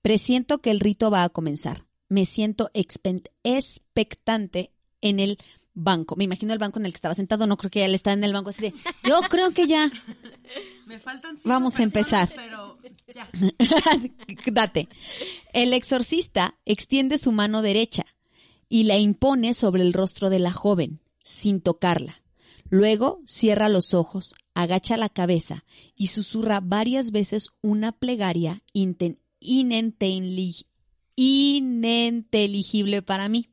S1: Presiento que el rito va a comenzar. Me siento expectante en el banco. Me imagino el banco en el que estaba sentado. No creo que él está en el banco así de. Yo creo que ya. *laughs*
S3: Me faltan cinco
S1: Vamos a empezar.
S3: Pero ya. *laughs*
S1: Date. El exorcista extiende su mano derecha y la impone sobre el rostro de la joven, sin tocarla. Luego cierra los ojos, agacha la cabeza y susurra varias veces una plegaria ininteligible para mí.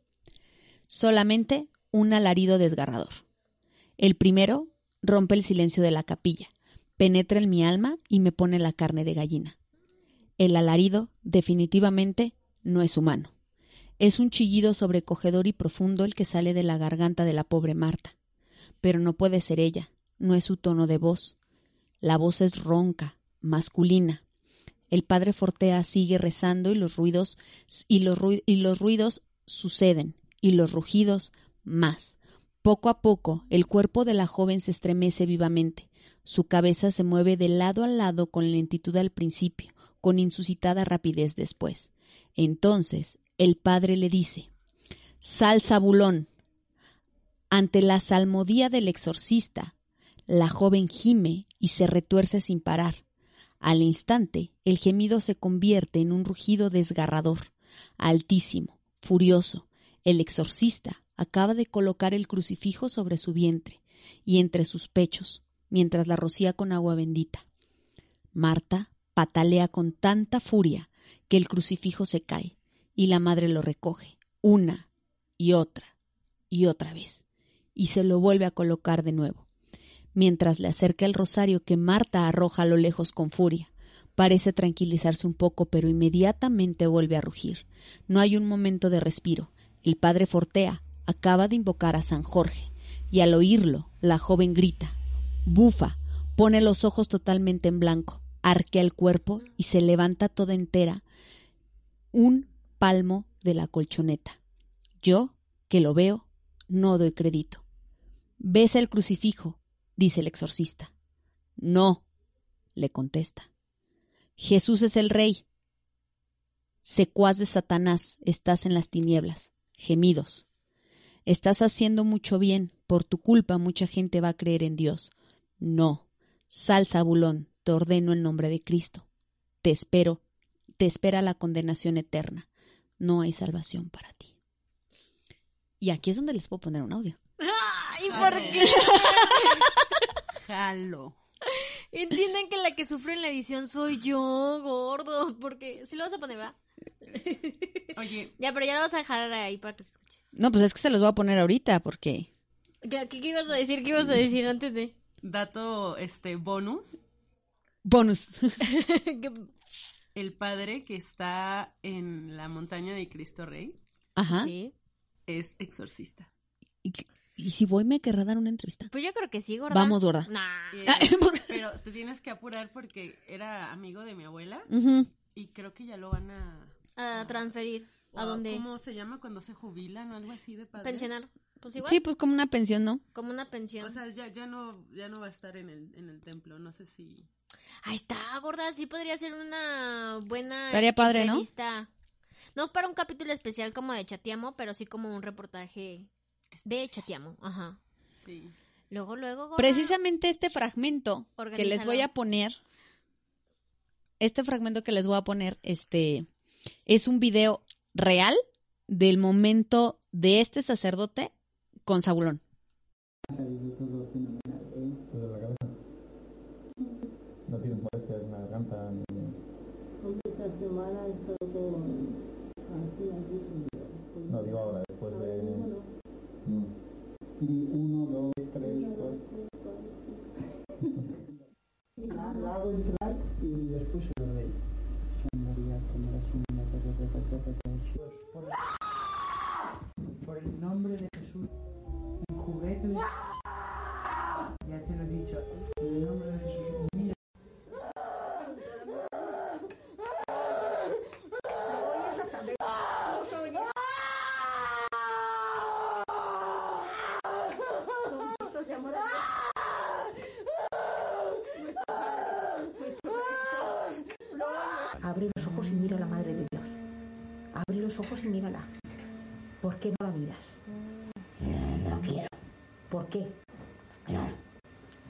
S1: Solamente un alarido desgarrador. El primero rompe el silencio de la capilla, penetra en mi alma y me pone la carne de gallina. El alarido definitivamente no es humano. Es un chillido sobrecogedor y profundo el que sale de la garganta de la pobre Marta. Pero no puede ser ella, no es su tono de voz. La voz es ronca, masculina. El padre Fortea sigue rezando y los ruidos y los, y los ruidos suceden y los rugidos más. Poco a poco el cuerpo de la joven se estremece vivamente. Su cabeza se mueve de lado a lado con lentitud al principio, con insuscitada rapidez después. Entonces el padre le dice Sal Zabulón. Ante la salmodía del exorcista, la joven gime y se retuerce sin parar. Al instante, el gemido se convierte en un rugido desgarrador, altísimo, furioso. El exorcista acaba de colocar el crucifijo sobre su vientre y entre sus pechos, mientras la rocía con agua bendita. Marta patalea con tanta furia que el crucifijo se cae y la madre lo recoge una y otra y otra vez y se lo vuelve a colocar de nuevo, mientras le acerca el rosario que Marta arroja a lo lejos con furia. Parece tranquilizarse un poco, pero inmediatamente vuelve a rugir. No hay un momento de respiro. El padre Fortea acaba de invocar a San Jorge, y al oírlo, la joven grita, bufa, pone los ojos totalmente en blanco, arquea el cuerpo y se levanta toda entera un palmo de la colchoneta. Yo, que lo veo, no doy crédito. Besa el crucifijo, dice el exorcista. No, le contesta. Jesús es el rey. Secuaz de Satanás, estás en las tinieblas. Gemidos. Estás haciendo mucho bien. Por tu culpa mucha gente va a creer en Dios. No. Sal, Zabulón, te ordeno en nombre de Cristo. Te espero. Te espera la condenación eterna. No hay salvación para ti. Y aquí es donde les puedo poner un audio.
S2: Ay, ¿por qué?
S3: Jalo.
S2: Entienden que la que sufre en la edición soy yo, gordo, porque si lo vas a poner, ¿verdad?
S3: Oye, *laughs*
S2: Ya, pero ya lo vas a dejar ahí para que se escuche.
S1: No, pues es que se los voy a poner ahorita porque...
S2: ¿Qué, qué- qué ibas a decir? ¿Qué ibas a decir antes de...?
S3: dato este bonus,
S1: Bonus. *laughs*
S3: El padre que está en la montaña de Cristo Rey
S1: Ajá.
S2: Sí.
S3: es exorcista.
S1: ¿Y, qué- y si voy me querrá dar una entrevista?
S2: Pues yo creo que sí, gorda.
S1: Vamos, gorda.
S2: Nah.
S3: Eh, *laughs* pero te tienes que apurar porque era amigo de mi abuela
S1: Ujú.
S3: Y creo que ya lo van a...
S2: A transferir. ¿A
S3: o
S2: dónde?
S3: ¿Cómo se llama cuando se jubilan o algo así de padres?
S2: Pensionar. Pues igual.
S1: Sí, pues como una pensión, ¿no?
S2: Como una pensión.
S3: O sea, ya, ya no ya no va a estar en el, en el templo, no sé si...
S2: Ahí está, gorda. Sí podría ser una buena
S1: Estaría padre, ¿no?
S2: entrevista. ¿no? para un capítulo especial como de Chateamo, pero sí como un reportaje de Chateamo. Ajá.
S3: Sí.
S2: Luego, luego, gorda.
S1: Precisamente este fragmento que les voy a poner, este fragmento que les voy a poner, este, es un video real del momento de este sacerdote con Zabulón.
S4: No tiene molestias en la garganta ni... No, digo ahora, después de... Mm. Y uno, dos, tres, cuatro... Entrar y después se lo doy. Por el, el nombre de Jesús, en juguete, te lo he dicho, en el nombre de Jesús, mira.
S5: Abre los ojos y mira a la Madre de Dios. Abre los ojos y mírala. ¿Por qué no la miras? No quiero. ¿Por qué? No.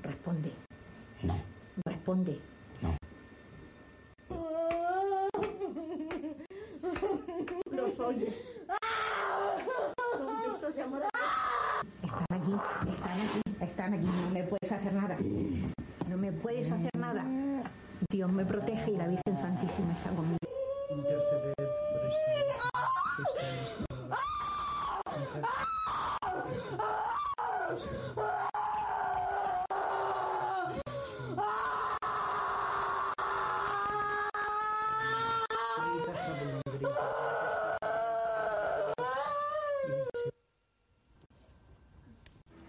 S5: Responde. No. Responde. No. Los oyes. Están aquí, están aquí, están aquí. No me puedes hacer nada. No me puedes hacer nada. Dios me protege y la Virgen Santísima está conmigo.
S4: Interceder por esta... esta- En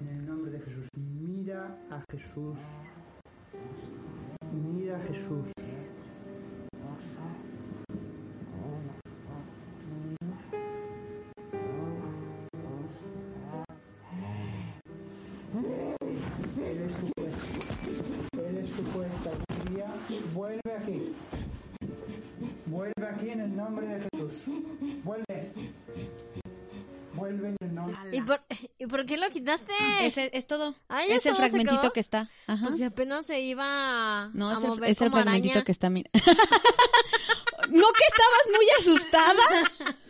S4: el nombre de Jesús, mira a Jesús. Mira a Jesús.
S2: Por, ¿Y por qué lo quitaste?
S1: Ese es todo.
S2: Ah, ¿ya
S1: es el fragmentito que está. Ajá.
S2: Pues si apenas se iba a
S1: No, es el,
S2: mover
S1: es el
S2: como
S1: fragmentito
S2: araña.
S1: que está. Mira. *laughs* ¿No que estabas muy asustada? *laughs*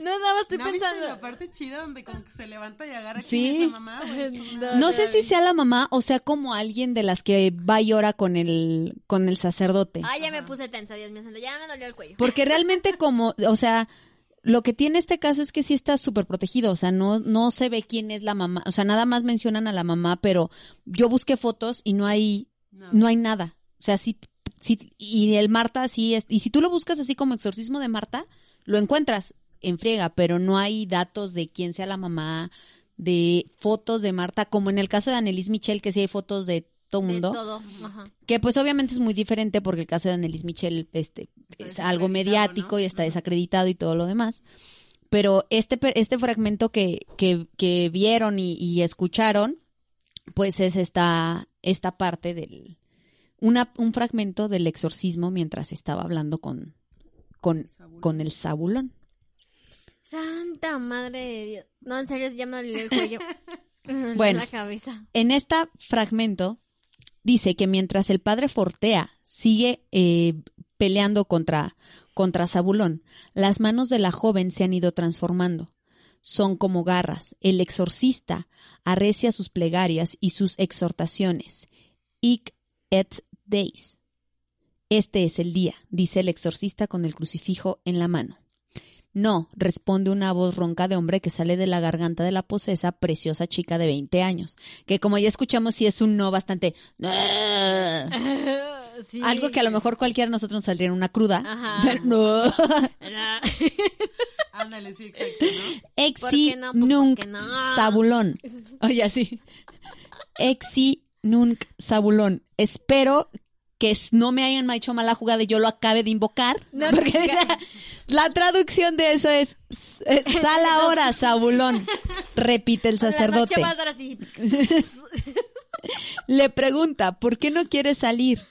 S2: No, nada más estoy
S3: ¿No viste
S2: pensando.
S3: la parte chida donde como que se levanta y agarra
S1: Sí.
S3: quién es la mamá? o *laughs* es una-
S1: No sé si sea la mamá o sea como alguien de las que va y llora con el, con el sacerdote.
S2: Ah, ya me puse tensa, Dios mío santo. Ya me dolió el cuello.
S1: Porque realmente como, o sea, lo que tiene este caso es que sí está súper protegido, o sea, no, no se ve quién es la mamá, o sea, nada más mencionan a la mamá, pero yo busqué fotos y no hay,
S3: No.
S1: no hay nada. O sea, sí, sí, y el Marta sí es, y si tú lo buscas así como exorcismo de Marta, lo encuentras en friega, pero no hay datos de quién sea la mamá, de fotos de Marta, como en el caso de Annelise Michel, que sí hay fotos de todo
S2: De
S1: mundo.
S2: todo. Ajá.
S1: Que pues obviamente es muy diferente porque el caso de Annelise Michel este, es algo mediático
S3: ¿no?
S1: y está desacreditado y todo lo demás. Pero este, este fragmento que, que, que vieron y, y escucharon, pues es esta, esta parte del... Una, un fragmento del exorcismo mientras estaba hablando con, con,
S3: Zabulón.
S1: con el Zabulón.
S2: Santa madre de Dios. No, en serio, ya me dolió el cuello. *laughs*
S1: Bueno.
S2: la cabeza.
S1: En este fragmento dice que mientras el padre Fortea sigue eh, peleando contra, contra Zabulón, las manos de la joven se han ido transformando. Son como garras. El exorcista arrecia sus plegarias y sus exhortaciones. Ic et Deis. Este es el día, dice el exorcista con el crucifijo en la mano. No, responde una voz ronca de hombre que sale de la garganta de la posesa, preciosa chica de 20 años, que como ya escuchamos, sí es un no bastante... *laughs*
S2: Sí.
S1: Algo que a lo mejor cualquiera de nosotros nos saldría en una cruda.
S2: Ajá. *laughs*
S1: Pero no. *laughs*
S3: Ándale, sí, exacto, ¿no?
S1: Exi
S2: ¿Por qué no? Pues
S1: nunc
S2: no.
S1: sabulón. Oye, así. Exi nunc sabulón. Espero que no me hayan hecho mala jugada y yo lo acabe de invocar.
S2: No, *laughs*
S1: porque
S2: nunca.
S1: la, la traducción de eso es eh, *laughs* sal ahora, sabulón. Repite el
S2: La
S1: sacerdote.
S2: noche va a así. *laughs*
S1: Le pregunta, ¿por qué no quiere salir?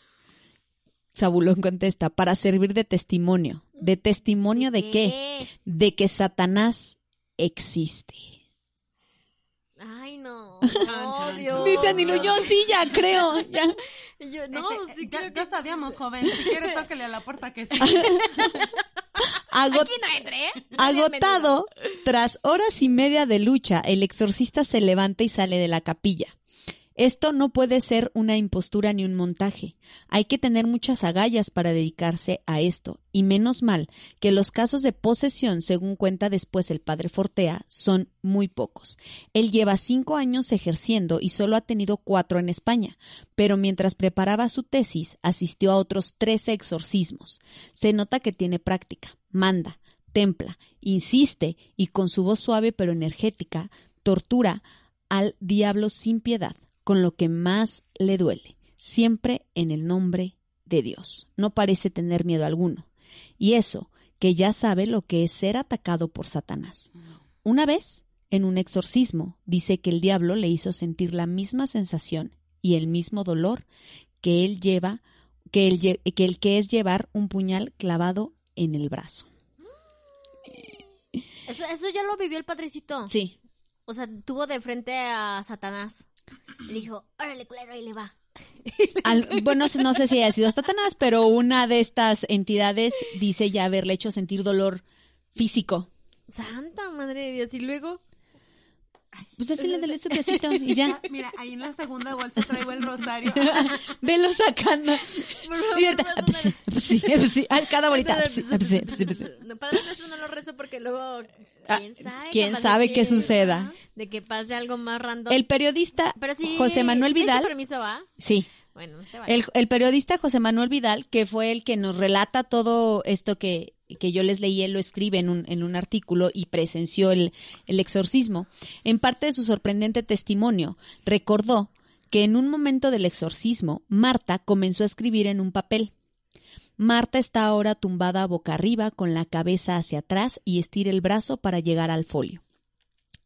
S1: Zabulón contesta, para servir de testimonio. ¿De testimonio de qué? De que Satanás existe.
S2: Ay, no. No, Dios.
S1: Dice Anilo, yo sí, ya creo. ya.
S2: Y yo, no,
S3: Este,
S2: sí
S3: ya,
S2: creo
S3: ya
S2: que...
S3: sabíamos, joven. Si quiere, tóquele a la puerta que sí. *laughs*
S1: Agot-
S2: Aquí no entré. ¿eh?
S1: agotado, tras horas y media de lucha, el exorcista se levanta y sale de la capilla. Esto no puede ser una impostura ni un montaje. Hay que tener muchas agallas para dedicarse a esto, y menos mal que los casos de posesión, según cuenta después el padre Fortea, son muy pocos. Él lleva cinco años ejerciendo y solo ha tenido cuatro en España, pero mientras preparaba su tesis asistió a otros trece exorcismos. Se nota que tiene práctica, manda, templa, insiste y con su voz suave pero energética tortura al diablo sin piedad, con lo que más le duele, siempre en el nombre de Dios. No parece tener miedo alguno. Y eso, que ya sabe lo que es ser atacado por Satanás. Una vez, en un exorcismo, dice que el diablo le hizo sentir la misma sensación y el mismo dolor que él lleva, que el, lle- que el que es llevar un puñal clavado en el brazo.
S2: Eso, eso ya lo vivió el padrecito.
S1: Sí.
S2: O sea, tuvo de frente a Satanás. Le dijo, órale, culero, ahí le va. *laughs*
S1: Al- bueno, no sé si haya sido Satanás, pero una de estas entidades dice ya haberle hecho sentir dolor físico.
S2: Santa madre de Dios. Y luego,
S1: Pues así le dale este pedacito y ya.
S3: Mira, ahí en la segunda bolsa traigo el rosario. *laughs*
S1: Velo sacando. Y ahorita, sí, sí, cada bolita.
S2: no,
S1: pues,
S2: no,
S1: pues, pues.
S2: No, Padre Nuestro no lo rezo porque luego,
S1: Ah,
S2: quién sabe.
S1: quién sabe qué suceda.
S2: De que pase algo más random.
S1: El periodista José Manuel
S2: ¿tienes
S1: Vidal.
S2: permiso, va?
S1: Sí,
S2: Bueno, este.
S1: El, el periodista José Manuel Vidal, que fue el que nos relata todo esto que, que yo les leí, él lo escribe en un, en un artículo y presenció el, el exorcismo, en parte de su sorprendente testimonio, recordó que en un momento del exorcismo, Marta comenzó a escribir en un papel. Marta está ahora tumbada boca arriba, con la cabeza hacia atrás y estira el brazo para llegar al folio.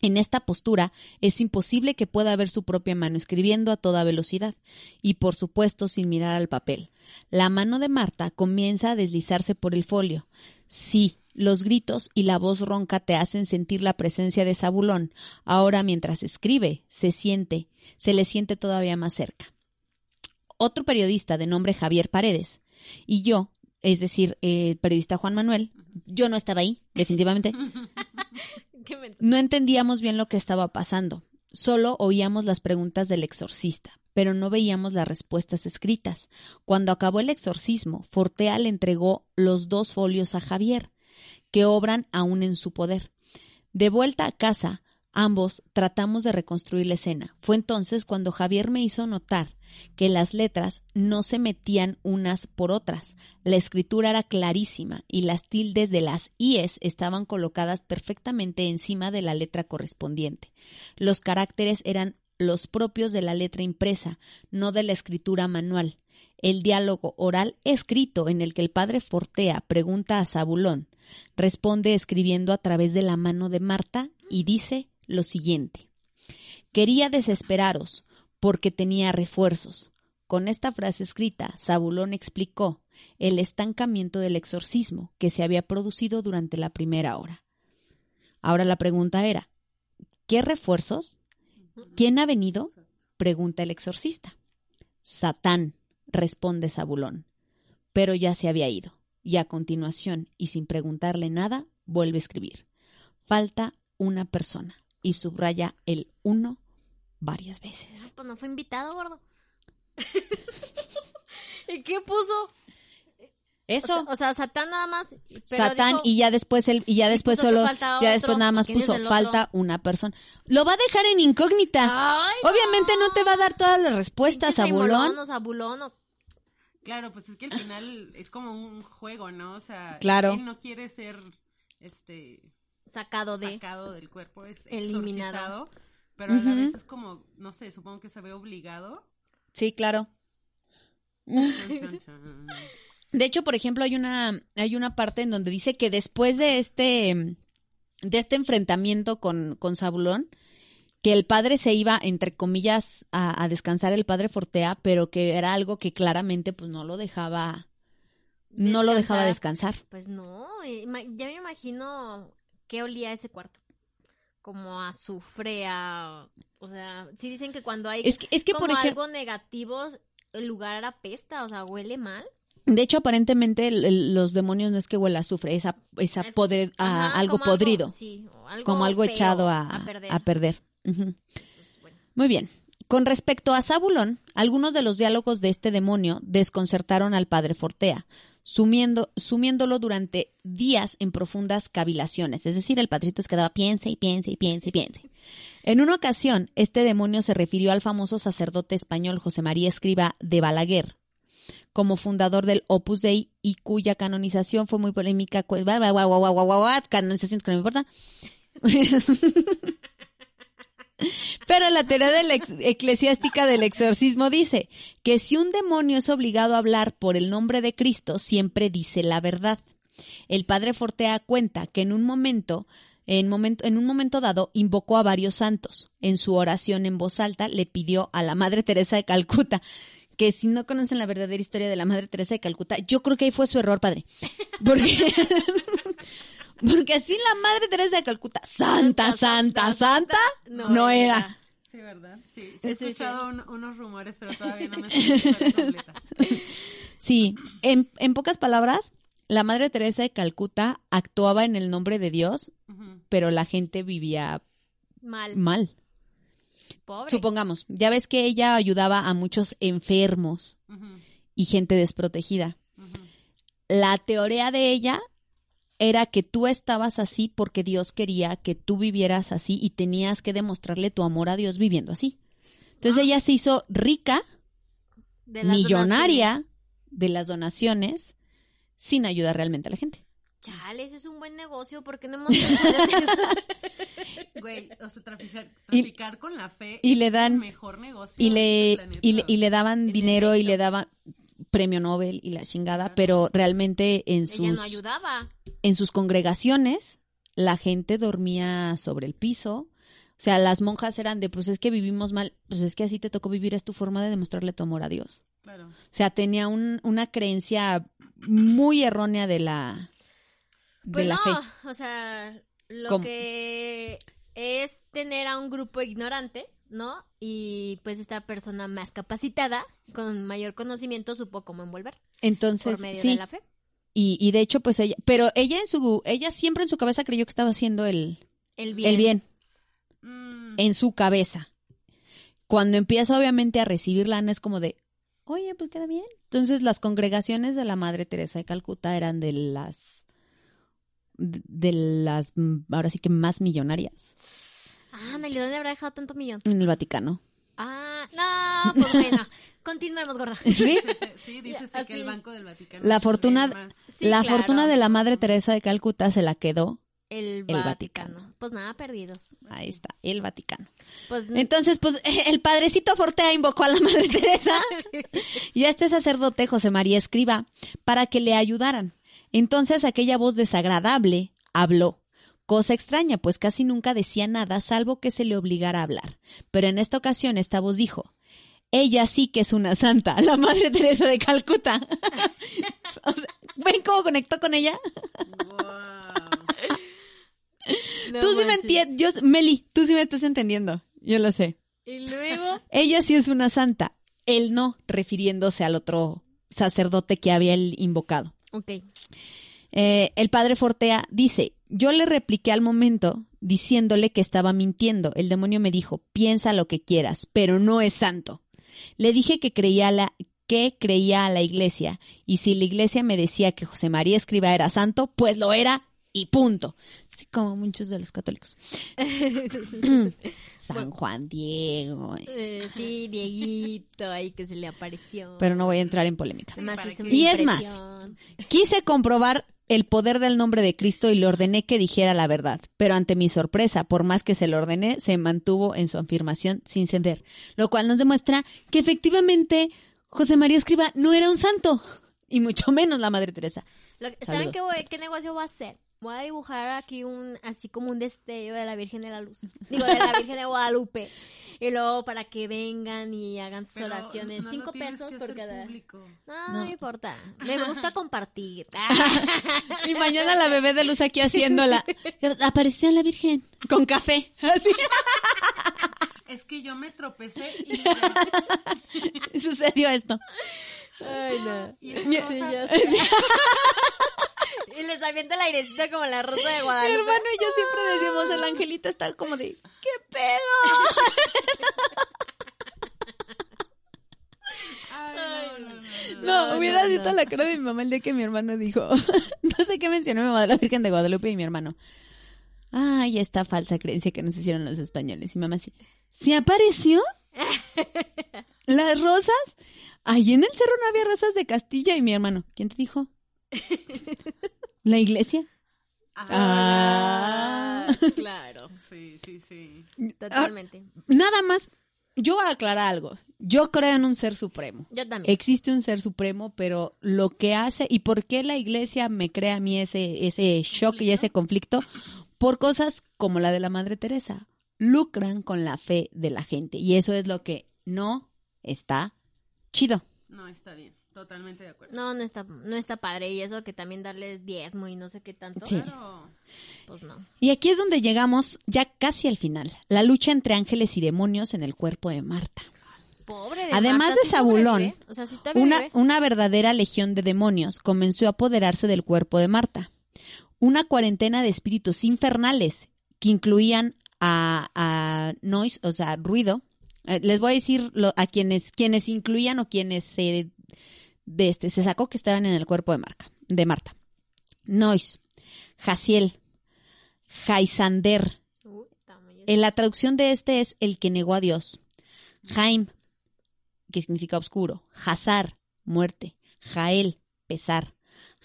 S1: En esta postura es imposible que pueda ver su propia mano escribiendo a toda velocidad y por supuesto sin mirar al papel. La mano de Marta comienza a deslizarse por el folio. Sí, los gritos y la voz ronca te hacen sentir la presencia de Zabulón. Ahora mientras escribe, se siente, se le siente todavía más cerca. Otro periodista de nombre Javier Paredes y yo, es decir, el periodista Juan Manuel, yo no estaba ahí, definitivamente, *laughs* no entendíamos bien lo que estaba pasando. Solo oíamos las preguntas del exorcista, pero no veíamos las respuestas escritas. Cuando acabó el exorcismo, Fortea le entregó los dos folios a Javier, que obran aún en su poder. De vuelta a casa, ambos tratamos de reconstruir la escena. Fue entonces cuando Javier me hizo notar que las letras no se metían unas por otras. La escritura era clarísima y las tildes de las IES estaban colocadas perfectamente encima de la letra correspondiente. Los caracteres eran los propios de la letra impresa, no de la escritura manual. El diálogo oral escrito en el que el padre Fortea pregunta a Zabulón responde escribiendo a través de la mano de Marta y dice lo siguiente. Quería desesperaros porque tenía refuerzos. Con esta frase escrita, Zabulón explicó el estancamiento del exorcismo que se había producido durante la primera hora. Ahora la pregunta era, ¿qué refuerzos? ¿Quién ha venido? pregunta el exorcista. Satán, responde Zabulón. Pero ya se había ido, y a continuación, y sin preguntarle nada, vuelve a escribir. Falta una persona, y subraya el uno varias veces.
S2: Pues no fue invitado, gordo. *laughs* ¿Y qué puso?
S1: Eso.
S2: O sea, o sea, Satán nada más. pero
S1: Satán
S2: dijo-
S1: y ya después él y ya después solo ya
S2: otro,
S1: después nada más
S2: ¿quién es
S1: puso
S2: el
S1: falta una persona. Lo va a dejar en incógnita.
S2: Ay.
S1: Obviamente no te va a dar todas las respuestas, Abulón.
S2: O Zabulón o-
S3: Claro, pues es que al final es como un juego, ¿no? O sea,
S1: Claro.
S3: él no quiere ser este
S2: sacado de.
S3: sacado del cuerpo, es
S2: Eliminado.
S3: pero a la vez es como, no sé, supongo que se ve obligado.
S1: Sí, claro. *laughs* De hecho, por ejemplo, hay una hay una parte en donde dice que después de este de este enfrentamiento con con Zabulón, que el padre se iba entre comillas a, a descansar el padre Fortea, pero que era algo que claramente pues no lo dejaba no lo dejaba descansar.
S2: Pues no, ya me imagino qué olía ese cuarto. Como azufre, a... O sea, sí dicen que cuando hay
S1: Es que es que
S2: como
S1: por ejemplo,
S2: algo negativo, el lugar apesta, o sea, huele mal.
S1: De hecho aparentemente el- el- los demonios no es que huela a azufre, es a, es a
S2: Es-
S1: podre- a
S2: Ajá,
S1: algo podrido,
S2: sí, o algo
S1: como algo echado a,
S2: a perder.
S1: a perder. Ujú.
S2: Pues, bueno.
S1: Muy bien. Con respecto a Zabulón, algunos de los diálogos de este demonio desconcertaron al padre Fortea, sumiendo, sumiéndolo durante días en profundas cavilaciones. Es decir, el padrito se quedaba piense y piense y piense y piense. En una ocasión, este demonio se refirió al famoso sacerdote español José María Escriba de Balaguer como fundador del Opus Dei y cuya canonización fue muy polémica. Canonización, que no me importa. *laughs* Pero la teoría de la eclesiástica del exorcismo dice que si un demonio es obligado a hablar por el nombre de Cristo, siempre dice la verdad. El padre Fortea cuenta que en un momento en, momento, en, un momento dado invocó a varios santos. En su oración en voz alta le pidió a la Madre Teresa de Calcuta, que si no conocen la verdadera historia de la Madre Teresa de Calcuta, yo creo que ahí fue su error, padre. Porque *laughs* Porque así la Madre Teresa de Calcuta, santa, santa, santa, no, era.
S3: Sí, ¿verdad? Sí, sí he escuchado un- unos rumores, pero todavía no me *laughs* completa.
S1: Sí, en, en pocas palabras, la Madre Teresa de Calcuta actuaba en el nombre de Dios, pero la gente vivía
S2: Mal,
S1: mal.
S2: Pobre.
S1: Supongamos, ya ves que ella ayudaba a muchos enfermos y gente desprotegida. La teoría de ella era que tú estabas así porque Dios quería que tú vivieras así y tenías que demostrarle tu amor a Dios viviendo así. Entonces
S2: Ah.
S1: ella se hizo rica,
S2: De
S1: millonaria de las donaciones sin ayudar realmente a la gente.
S2: Chale, ese es un buen negocio, ¿por qué no hemos? *laughs*
S3: Güey, o sea, traficar,
S1: Y-
S3: con la fe
S1: y le
S3: es
S1: dan-
S3: el mejor negocio
S1: y le,
S3: planeta.
S1: y le, y le daban dinero y le daban premio Nobel y la chingada,
S3: Claro.
S1: pero realmente en
S2: Ella
S1: sus,
S2: no ayudaba.
S1: en sus congregaciones la gente dormía sobre el piso. O sea, las monjas eran de, pues es que vivimos mal, pues es que así te tocó vivir, es tu forma de demostrarle tu amor a Dios.
S3: Claro.
S1: O sea, tenía un- una creencia muy errónea de la, de
S2: Pues
S1: la
S2: no,
S1: fe.
S2: o sea, lo
S1: ¿Cómo?
S2: que es tener a un grupo ignorante, ¿no? Y pues esta persona más capacitada, con mayor conocimiento, supo cómo envolver
S1: Entonces,
S2: por medio
S1: sí,
S2: de la fe.
S1: y, y de hecho, pues ella, pero ella en su, ella siempre en su cabeza creyó que estaba haciendo el,
S2: El bien.
S1: el bien.
S3: Mm,
S1: en su cabeza. Cuando empieza obviamente a recibir lana es como de, oye, pues queda bien. Entonces las congregaciones de la Madre Teresa de Calcuta eran de las, de las, mm, ahora sí que más millonarias
S2: Ah, Nelly, ¿dónde habrá dejado tanto millón?
S1: en el Vaticano.
S2: Ah, no, pues bueno. *laughs* Continuemos, gorda. *laughs*
S1: ¿Sí?
S3: sí, sí, sí, dice
S2: Ya,
S3: que el. Banco del Vaticano.
S1: La fortuna-
S2: Sí,
S1: la
S2: claro.
S1: fortuna de la Madre Teresa de Calcuta se la quedó.
S2: El
S1: el
S2: Vaticano.
S1: Vaticano.
S2: Pues nada, perdidos.
S1: Ahí está, el Vaticano.
S2: Pues
S1: Entonces, pues *laughs* el padrecito Fortea invocó a la Madre Teresa y a este sacerdote José María Escriba para que le ayudaran. Entonces aquella voz desagradable habló. Cosa extraña, pues casi nunca decía nada salvo que se le obligara a hablar. Pero en esta ocasión esta voz dijo, ella sí que es una santa, *laughs* la Madre Teresa de Calcuta. *laughs* O sea, ¿Ven cómo conectó con ella?
S2: No
S1: tú sí me entiendes, Meli, tú sí me estás entendiendo, yo lo sé.
S2: Y luego, *laughs*
S1: Ella sí es una santa, él no, refiriéndose al otro sacerdote que había él invocado.
S2: Ok.
S1: Eh, el padre Fortea dice, yo le repliqué al momento diciéndole que estaba mintiendo. El demonio me dijo, piensa lo que quieras, pero no es santo. Le dije que creía la que creía a la iglesia y si la iglesia me decía que José María Escriba era santo, pues lo era y punto. Así como muchos de los católicos. *laughs* San Juan Diego.
S2: Eh, sí, Dieguito, ahí que se le apareció.
S1: Pero no voy a entrar en polémica. Y es más. Quise comprobar el poder del nombre de Cristo y le ordené que dijera la verdad, pero ante mi sorpresa, por más que se lo ordené, se mantuvo en su afirmación sin ceder, lo cual nos demuestra que efectivamente José María Escriba no era un santo, y mucho menos la Madre Teresa.
S2: Lo. ¿Saben qué, voy- qué negocio voy a hacer? Voy a dibujar aquí un, así como un destello de la Virgen de la Luz. Digo, de la Virgen de Guadalupe. Y luego para que vengan y hagan sus
S3: Pero
S2: oraciones.
S3: no
S2: Cinco pesos
S3: que
S2: por
S3: hacer
S2: cada.
S3: público.
S2: No, no,
S1: No.
S2: me importa. Me gusta *laughs* compartir. *laughs*
S1: Y mañana la bebé de luz aquí haciéndola. *laughs* Apareció la Virgen con café. Así
S3: Es que yo me tropecé y,
S1: sucedió esto.
S2: Ay, no.
S3: y *laughs*
S2: Sí,
S3: rosa.
S2: ya sé. *laughs* y les avienta el airecito como la rosa de
S1: Mi
S2: Guadalupe.
S1: hermano y yo siempre decimos, el angelito está como de, ¿qué pedo? *laughs*
S3: Ay, no, no, no, no,
S1: visto la cara de mi mamá el día que mi hermano dijo, no sé qué mencionó mi mamá la Virgen de Guadalupe y mi hermano. Ay, esta falsa creencia que nos hicieron los españoles. Y mamá así, ¿se apareció? ¿Las rosas? Ahí en el cerro no había rosas de Castilla y mi hermano. ¿Quién te dijo? *laughs* ¿La iglesia? Ah.
S2: Ah, *laughs* claro.
S3: Sí, sí, sí.
S2: Totalmente.
S1: Nada más, yo voy a aclarar algo. Yo creo en un ser supremo.
S2: Yo también.
S1: Existe un ser supremo, pero lo que hace y por qué la iglesia me crea a mí ese, ese shock y ese conflicto, por cosas como la de la Madre Teresa. Lucran con la fe de la gente y eso es lo que no está chido.
S3: No, está bien. Totalmente de acuerdo.
S2: No, no está, no está padre. Y eso que también darles diezmo y no sé qué tanto.
S1: Sí.
S3: Claro.
S2: Pues no.
S1: Y aquí es donde llegamos ya casi al final, la lucha entre ángeles y demonios en el cuerpo de Marta.
S2: Pobre de
S1: Además
S2: Marta,
S1: de
S2: ¿sí
S1: Zabulón?
S2: O sea,
S1: Una, una verdadera legión de demonios comenzó a apoderarse del cuerpo de Marta. Una cuarentena de espíritus infernales que incluían a, a noise, o sea, ruido. Eh, les voy a decir lo- a quienes, quienes incluían o quienes se, de este, se sacó que estaban en el cuerpo de, Marca, de Marta. Noise, Jaciel, Jaisander. En la traducción de este es el que negó a Dios. Jaim, que significa oscuro. Hazar, muerte. Jael, pesar.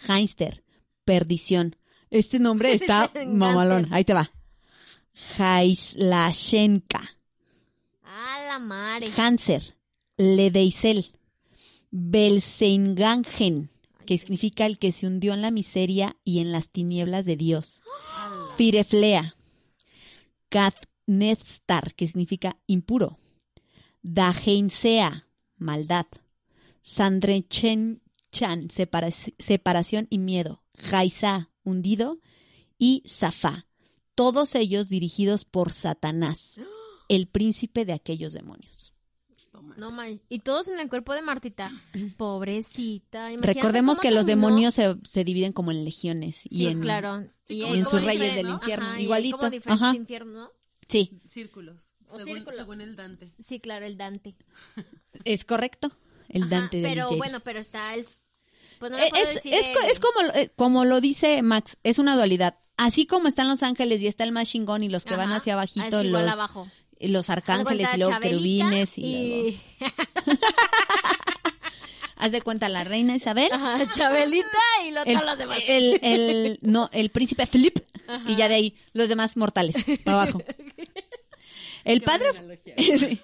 S1: Heinster, perdición. Este nombre *laughs* está mamalón. Ahí te va. Jaislashenka.
S2: Ah, la madre.
S1: Hanser, Ledeisel. Belsengangen, que significa el que se hundió en la miseria y en las tinieblas de Dios. *gasps* Fireflea. Katnetstar, que significa impuro. Dajeinsea, maldad. Sandrechen Chan, separa- separación y miedo. Jaisa, hundido. Y Zafá, todos ellos dirigidos por Satanás, *gasps* el príncipe de aquellos demonios.
S2: No man- Y todos en el cuerpo de Martita. *clears throat* Pobrecita. Imagínate
S1: Recordemos que los demonios se, se dividen como en legiones.
S2: Sí,
S1: y en,
S2: claro. Y
S1: en sus reyes del infierno.
S2: Ajá, y hay
S1: Igualito.
S2: como diferentes
S1: Ajá.
S2: infiernos, ¿no?
S1: Sí,
S3: Círculos.
S2: O
S3: Según,
S2: círculos.
S3: según el Dante.
S2: Sí, claro, el Dante. *laughs*
S1: es correcto. El
S2: Ajá,
S1: Dante de
S2: Pero bueno, pero está el... Pues no le
S1: Eh,
S2: puedo
S1: es,
S2: decir
S1: es, es como, eh, como lo dice Max, es una dualidad. Así como están los ángeles y está el más chingón y los que van hacia abajito,
S2: igual
S1: los,
S2: abajo.
S1: Los arcángeles y luego
S2: Chabelita
S1: querubines y, luego... *laughs* Haz de cuenta la reina Isabel,
S2: Ajá, Chabelita y lo,
S1: el,
S2: los demás.
S1: el, el- no, el príncipe Philip
S2: Ajá.
S1: y ya de ahí los demás mortales, *laughs* para abajo. El
S3: Qué
S1: padre... *laughs*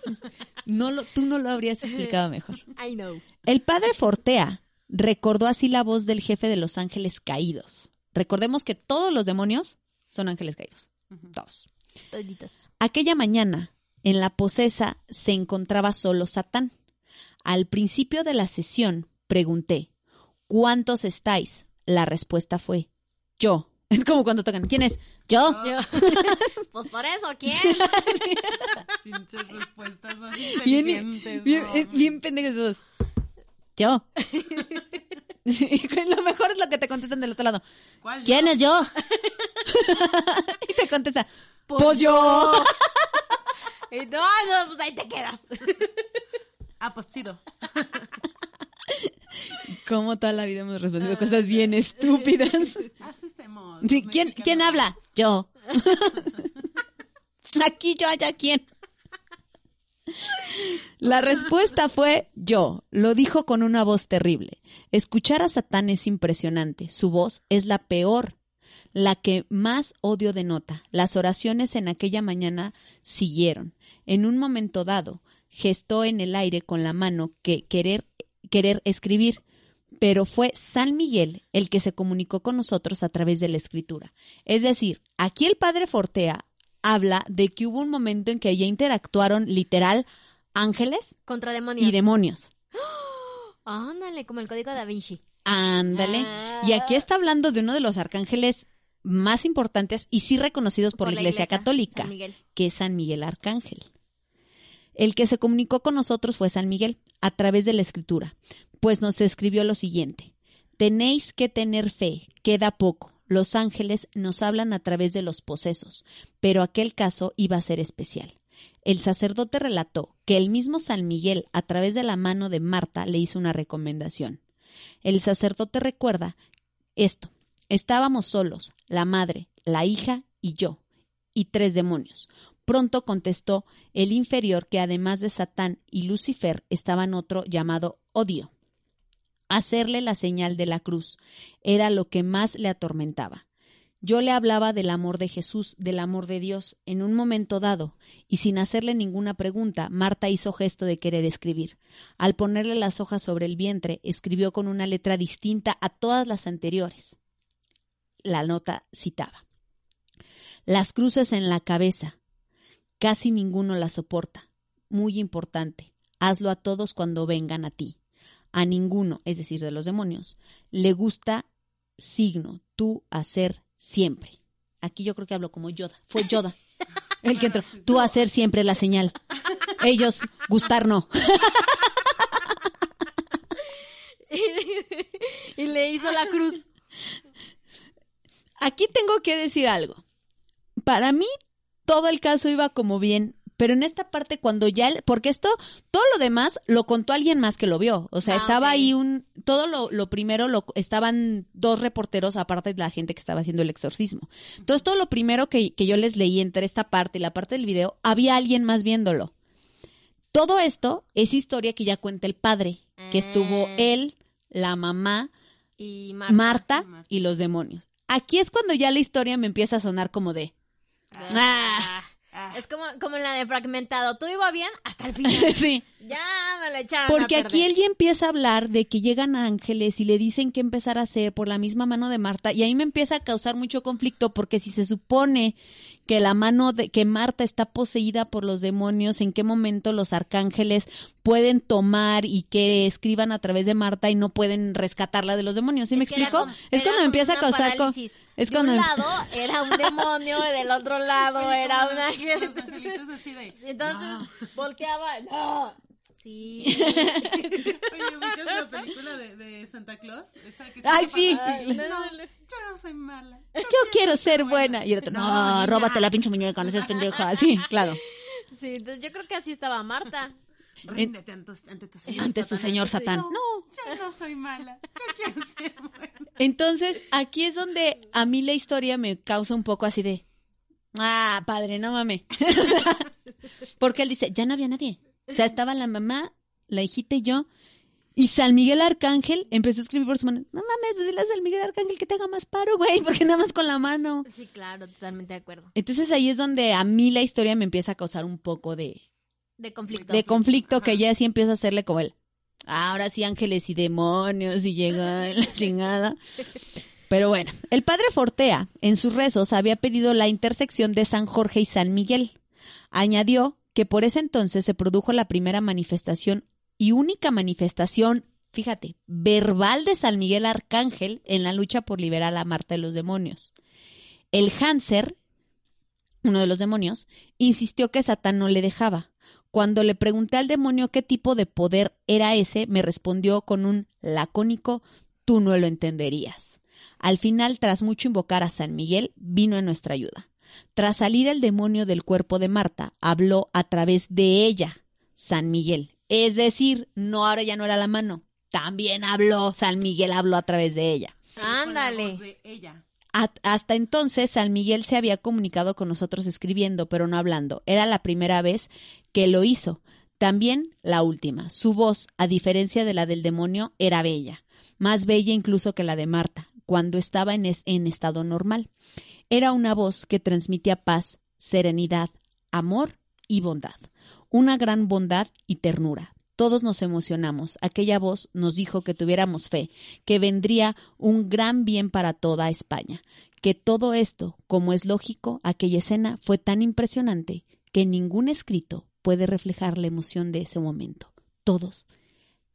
S1: no lo, tú no lo habrías explicado mejor.
S2: I know.
S1: El padre Fortea recordó así la voz del jefe de los ángeles caídos. Recordemos que todos los demonios son ángeles caídos.
S3: Ujú.
S1: Todos.
S2: Toditos.
S1: Aquella mañana, en la posesa se encontraba solo Satán. Al principio de la sesión, pregunté, ¿cuántos estáis? La respuesta fue, yo. *laughs* Es como cuando tocan, ¿quién es? Yo.
S2: Yo- *laughs* pues por eso, ¿quién? *laughs*
S3: Pinches respuestas así
S1: Bien,
S3: inteligentes.
S1: bien, bien pendejos todos. Yo. Y lo mejor es lo que te contestan del otro lado.
S3: ¿Cuál
S1: ¿Quién
S3: yo?
S1: es yo? y te contesta, pues yo. *laughs*
S2: Y no, no, pues ahí te quedas.
S3: Ah, pues chido.
S1: Como toda la vida hemos respondido cosas bien estúpidas.
S3: Hacemos.
S1: Sí, ¿quién. ¿Quién habla? Yo. *laughs* Aquí yo, allá quién. La respuesta fue yo. Lo dijo con una voz terrible. Escuchar a Satán es impresionante. Su voz es la peor, la que más odio denota. Las oraciones en aquella mañana siguieron. En un momento dado, gestó en el aire con la mano que querer, querer escribir, pero fue San Miguel el que se comunicó con nosotros a través de la escritura. Es decir, aquí el padre Fortea habla de que hubo un momento en que ya interactuaron literal ángeles
S2: Contra demonios.
S1: y demonios.
S2: Ándale, como el código da Vinci.
S1: Ándale.
S2: Ah.
S1: Y aquí está hablando de uno de los arcángeles más importantes y sí reconocidos por, la Iglesia, Católica,
S2: San Miguel.
S1: que es San Miguel Arcángel. El que se comunicó con nosotros fue San Miguel a través de la Escritura, pues nos escribió lo siguiente: Tenéis que tener fe, queda poco. Los ángeles nos hablan a través de los posesos, pero aquel caso iba a ser especial. El sacerdote relató que el mismo San Miguel, a través de la mano de Marta, le hizo una recomendación. El sacerdote recuerda esto. Estábamos solos, la madre, la hija y yo, y tres demonios. Pronto contestó el inferior que además de Satán y Lucifer estaban otro llamado Odio. Hacerle la señal de la cruz era lo que más le atormentaba. Yo le hablaba del amor de Jesús, del amor de Dios, en un momento dado, y sin hacerle ninguna pregunta, Marta hizo gesto de querer escribir. Al ponerle las hojas sobre el vientre, escribió con una letra distinta a todas las anteriores. La nota citaba. Las cruces en la cabeza. Casi ninguno las soporta. Muy importante. Hazlo a todos cuando vengan a ti. A ninguno, es decir, de los demonios, le gusta signo, tú hacer siempre. Aquí yo creo que hablo como Yoda. Fue Yoda *laughs* el que entró. Tú hacer siempre la señal. Ellos gustar no. *laughs*
S2: y le hizo la cruz. *laughs*
S1: Aquí tengo que decir algo. Para mí, todo el caso iba como bien, pero en esta parte cuando ya, el- porque esto, todo lo demás lo contó alguien más que lo vio. O sea,
S2: Ah,
S1: estaba ahí un, todo lo, lo primero, lo, estaban dos reporteros aparte de la gente que estaba haciendo el exorcismo. Entonces, todo lo primero que, que yo les leí entre esta parte y la parte del video, había alguien más viéndolo. Todo esto es historia que ya cuenta el padre, que estuvo
S2: Ah.
S1: él, la mamá,
S2: Y.
S1: Marta. y los demonios. Aquí es cuando ya la historia me empieza a sonar como de...
S2: Ah.
S3: Ah.
S2: Es como, como en la de fragmentado. Todo iba bien hasta el *laughs* final.
S1: sí.
S2: ya me lo echaron.
S1: Porque
S2: a
S1: aquí él ya empieza a hablar de que llegan ángeles y le dicen qué empezar a hacer por la misma mano de Marta y ahí me empieza a causar mucho conflicto porque si se supone que la mano de que Marta está poseída por los demonios, en qué momento los arcángeles pueden tomar y que escriban a través de Marta y no pueden rescatarla de los demonios, ¿sí me
S2: Es
S1: explico?
S2: como-
S1: es cuando me empieza a causar con. Es
S2: de
S1: cuando
S2: un
S1: em-
S2: lado era un demonio y del otro *laughs* lado era un ángel.
S3: Los angelitos así de.
S2: Entonces
S3: "No".
S2: volteaba. No. Sí. *laughs*
S3: Oye, ¿ubicas la película de, de Santa Claus? Esa que
S1: Ay, sí.
S2: Ay,
S3: No,
S2: no, no.
S3: yo no soy mala.
S1: yo quiero ser buena y el otro, no,
S3: niña".
S1: róbate la pinche muñeca, no seas pendeja. Sí, *laughs* claro.
S2: Sí, entonces yo creo que así estaba Marta.
S3: Ríndete ante, ante tu señor
S1: Ante tu
S3: Satán.
S1: señor Satán.
S3: No,
S1: No.
S3: yo no soy mala. Yo quiero ser buena.
S1: Entonces, aquí es donde a mí la historia me causa un poco así de, ah, padre, no mames. *laughs* Porque él dice, ya no había nadie. O sea, estaba la mamá, la hijita y yo. Y San Miguel Arcángel empezó a escribir por su mano. No mames, pues dile a San Miguel Arcángel que te haga más paro, güey, porque nada más con la mano.
S2: Sí, claro, totalmente de acuerdo.
S1: Entonces ahí es donde a mí la historia me empieza a causar un poco de,
S2: De conflicto.
S1: de conflicto que ya sí empieza a hacerle como el ahora sí ángeles y demonios y llega *laughs* la chingada. Pero bueno, el padre Fortea en sus rezos había pedido la intersección de San Jorge y San Miguel. Añadió que por ese entonces se produjo la primera manifestación y única manifestación, fíjate, verbal de San Miguel Arcángel en la lucha por liberar a Marta de los demonios. El Hanser, uno de los demonios, insistió que Satán no le dejaba. Cuando le pregunté al demonio qué tipo de poder era ese, me respondió con un lacónico tú no lo entenderías. Al final, tras mucho invocar a San Miguel, vino en nuestra ayuda. Tras salir el demonio del cuerpo de Marta, habló a través de ella, San Miguel, Es decir, no ahora ya no era la mano. También habló, San Miguel habló a través de ella.
S2: Ándale.
S3: ella.
S1: Hasta entonces, San Miguel se había comunicado con nosotros escribiendo, pero no hablando. Era la primera vez que lo hizo. También la última. Su voz, a diferencia de la del demonio, era bella. Más bella incluso que la de Marta, cuando estaba en, es- en estado normal. Era una voz que transmitía paz, serenidad, amor y bondad. Una gran bondad y ternura. Todos nos emocionamos. Aquella voz nos dijo que tuviéramos fe, que vendría un gran bien para toda España, que todo esto, como es lógico, aquella escena fue tan impresionante que ningún escrito puede reflejar la emoción de ese momento. Todos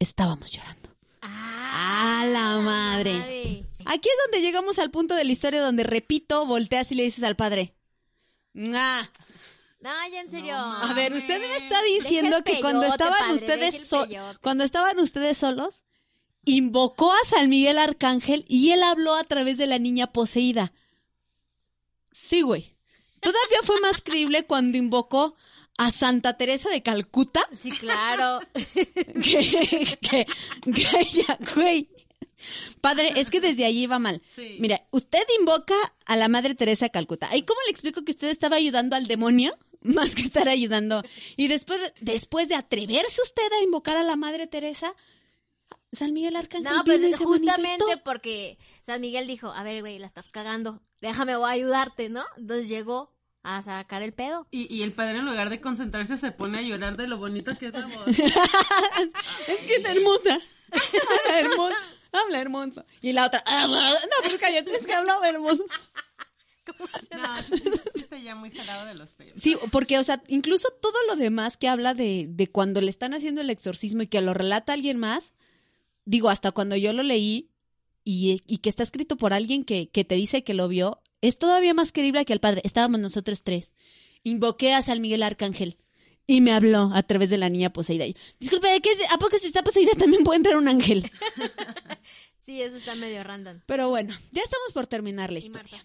S1: estábamos llorando.
S2: ¡Ah!
S1: ¡A la madre! Aquí es donde llegamos al punto de la historia donde, repito, volteas y le dices al padre. "Ah".
S2: No, ya en serio.
S3: No
S1: A ver, usted me está diciendo que cuando estaban
S2: padre,
S1: ustedes so- cuando estaban ustedes solos, invocó a San Miguel Arcángel y él habló a través de la niña poseída. Sí, güey. Todavía fue más creíble cuando invocó a Santa Teresa de Calcuta
S2: Sí, claro. *laughs*
S1: que, que, güey. Padre, es que desde allí va mal.
S3: Sí.
S1: Mira, usted invoca a la Madre Teresa de Calcuta. ¿Y cómo le explico que usted estaba ayudando al demonio? *laughs* Más que estar ayudando. Y después, después de atreverse usted a invocar a la Madre Teresa, San Miguel Arcángel
S2: No, pues justamente
S1: manifestó.
S2: porque San Miguel dijo, a ver, güey, la estás cagando. Déjame, voy a ayudarte, ¿no? Entonces llegó a sacar el pedo.
S3: Y, y el padre en lugar de concentrarse se pone a llorar de lo bonito que es la voz. *laughs*
S1: es que es hermosa. Habla hermoso. Habla hermoso. Y la otra, "Ah, no, pero cállate, es que hablaba hermoso.
S3: No, sí, sí, sí está ya muy jalado de los pelos.
S1: Sí, porque, o sea, incluso todo lo demás que habla de, de cuando le están haciendo el exorcismo y que lo relata alguien más, digo, hasta cuando yo lo leí y, y que está escrito por alguien que, que te dice que lo vio, es todavía más creíble que el padre. Estábamos nosotros tres. Invoqué a San Miguel Arcángel y me habló a través de la niña poseída. Y, Disculpe, ¿qué es? ¿a poco si está poseída también puede entrar un ángel? *laughs*
S2: Sí, eso está medio random.
S1: Pero bueno, ya estamos por terminar la
S2: Y
S1: historia.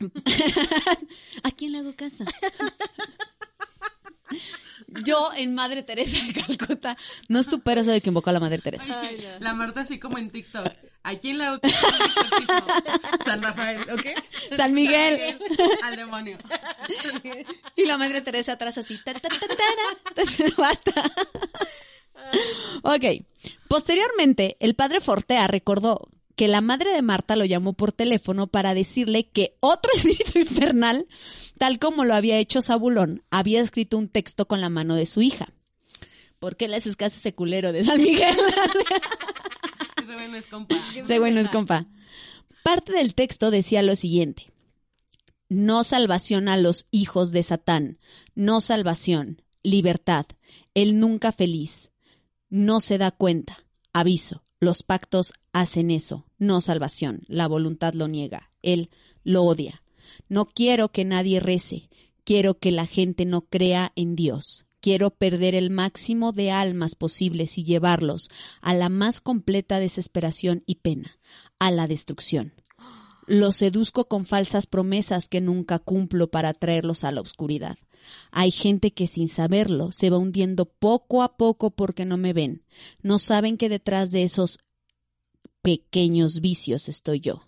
S2: Marta. *laughs*
S1: ¿A quién le hago caso? *laughs* Yo en Madre Teresa de Calcuta no supero eso de que invocó a la Madre Teresa.
S2: Ay, no.
S3: La Marta así como en TikTok. ¿A quién la exorcismo? San Rafael, ¿ok?
S1: San Miguel.
S3: Al demonio.
S1: Y la Madre Teresa atrás así. ta, ta, ta. Basta. Ok. Posteriormente, el padre Fortea recordó que la madre de Marta lo llamó por teléfono para decirle que otro *laughs* espíritu infernal, tal como lo había hecho Zabulón, había escrito un texto con la mano de su hija. ¿Por qué le haces caso ese culero de San Miguel? *laughs*
S3: Ese güey no es compa.
S1: Ese güey no es compa. Parte del texto decía lo siguiente. No salvación a los hijos de Satán, no salvación, libertad, él nunca feliz, no se da cuenta, aviso, los pactos hacen eso, no salvación, la voluntad lo niega, él lo odia. No quiero que nadie rece, quiero que la gente no crea en Dios. Quiero perder el máximo de almas posibles y llevarlos a la más completa desesperación y pena, a la destrucción. Los seduzco con falsas promesas que nunca cumplo para traerlos a la oscuridad. Hay gente que sin saberlo se va hundiendo poco a poco porque no me ven. No saben que detrás de esos pequeños vicios estoy yo.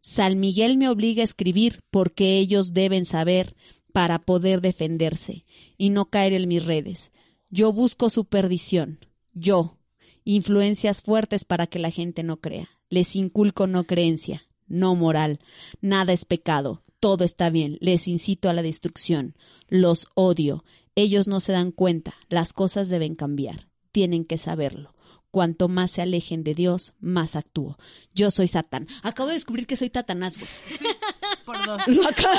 S1: San Miguel me obliga a escribir porque ellos deben saber para poder defenderse y no caer en mis redes. Yo busco su perdición. Yo. Influencias fuertes para que la gente no crea. Les inculco no creencia, no moral. Nada es pecado. Todo está bien. Les incito a la destrucción. Los odio. Ellos no se dan cuenta. Las cosas deben cambiar. Tienen que saberlo. Cuanto más se alejen de Dios, más actúo. Yo soy Satán. Acabo de descubrir que soy Tatanás, güey.
S3: Por dos. *laughs*
S1: Lo acabo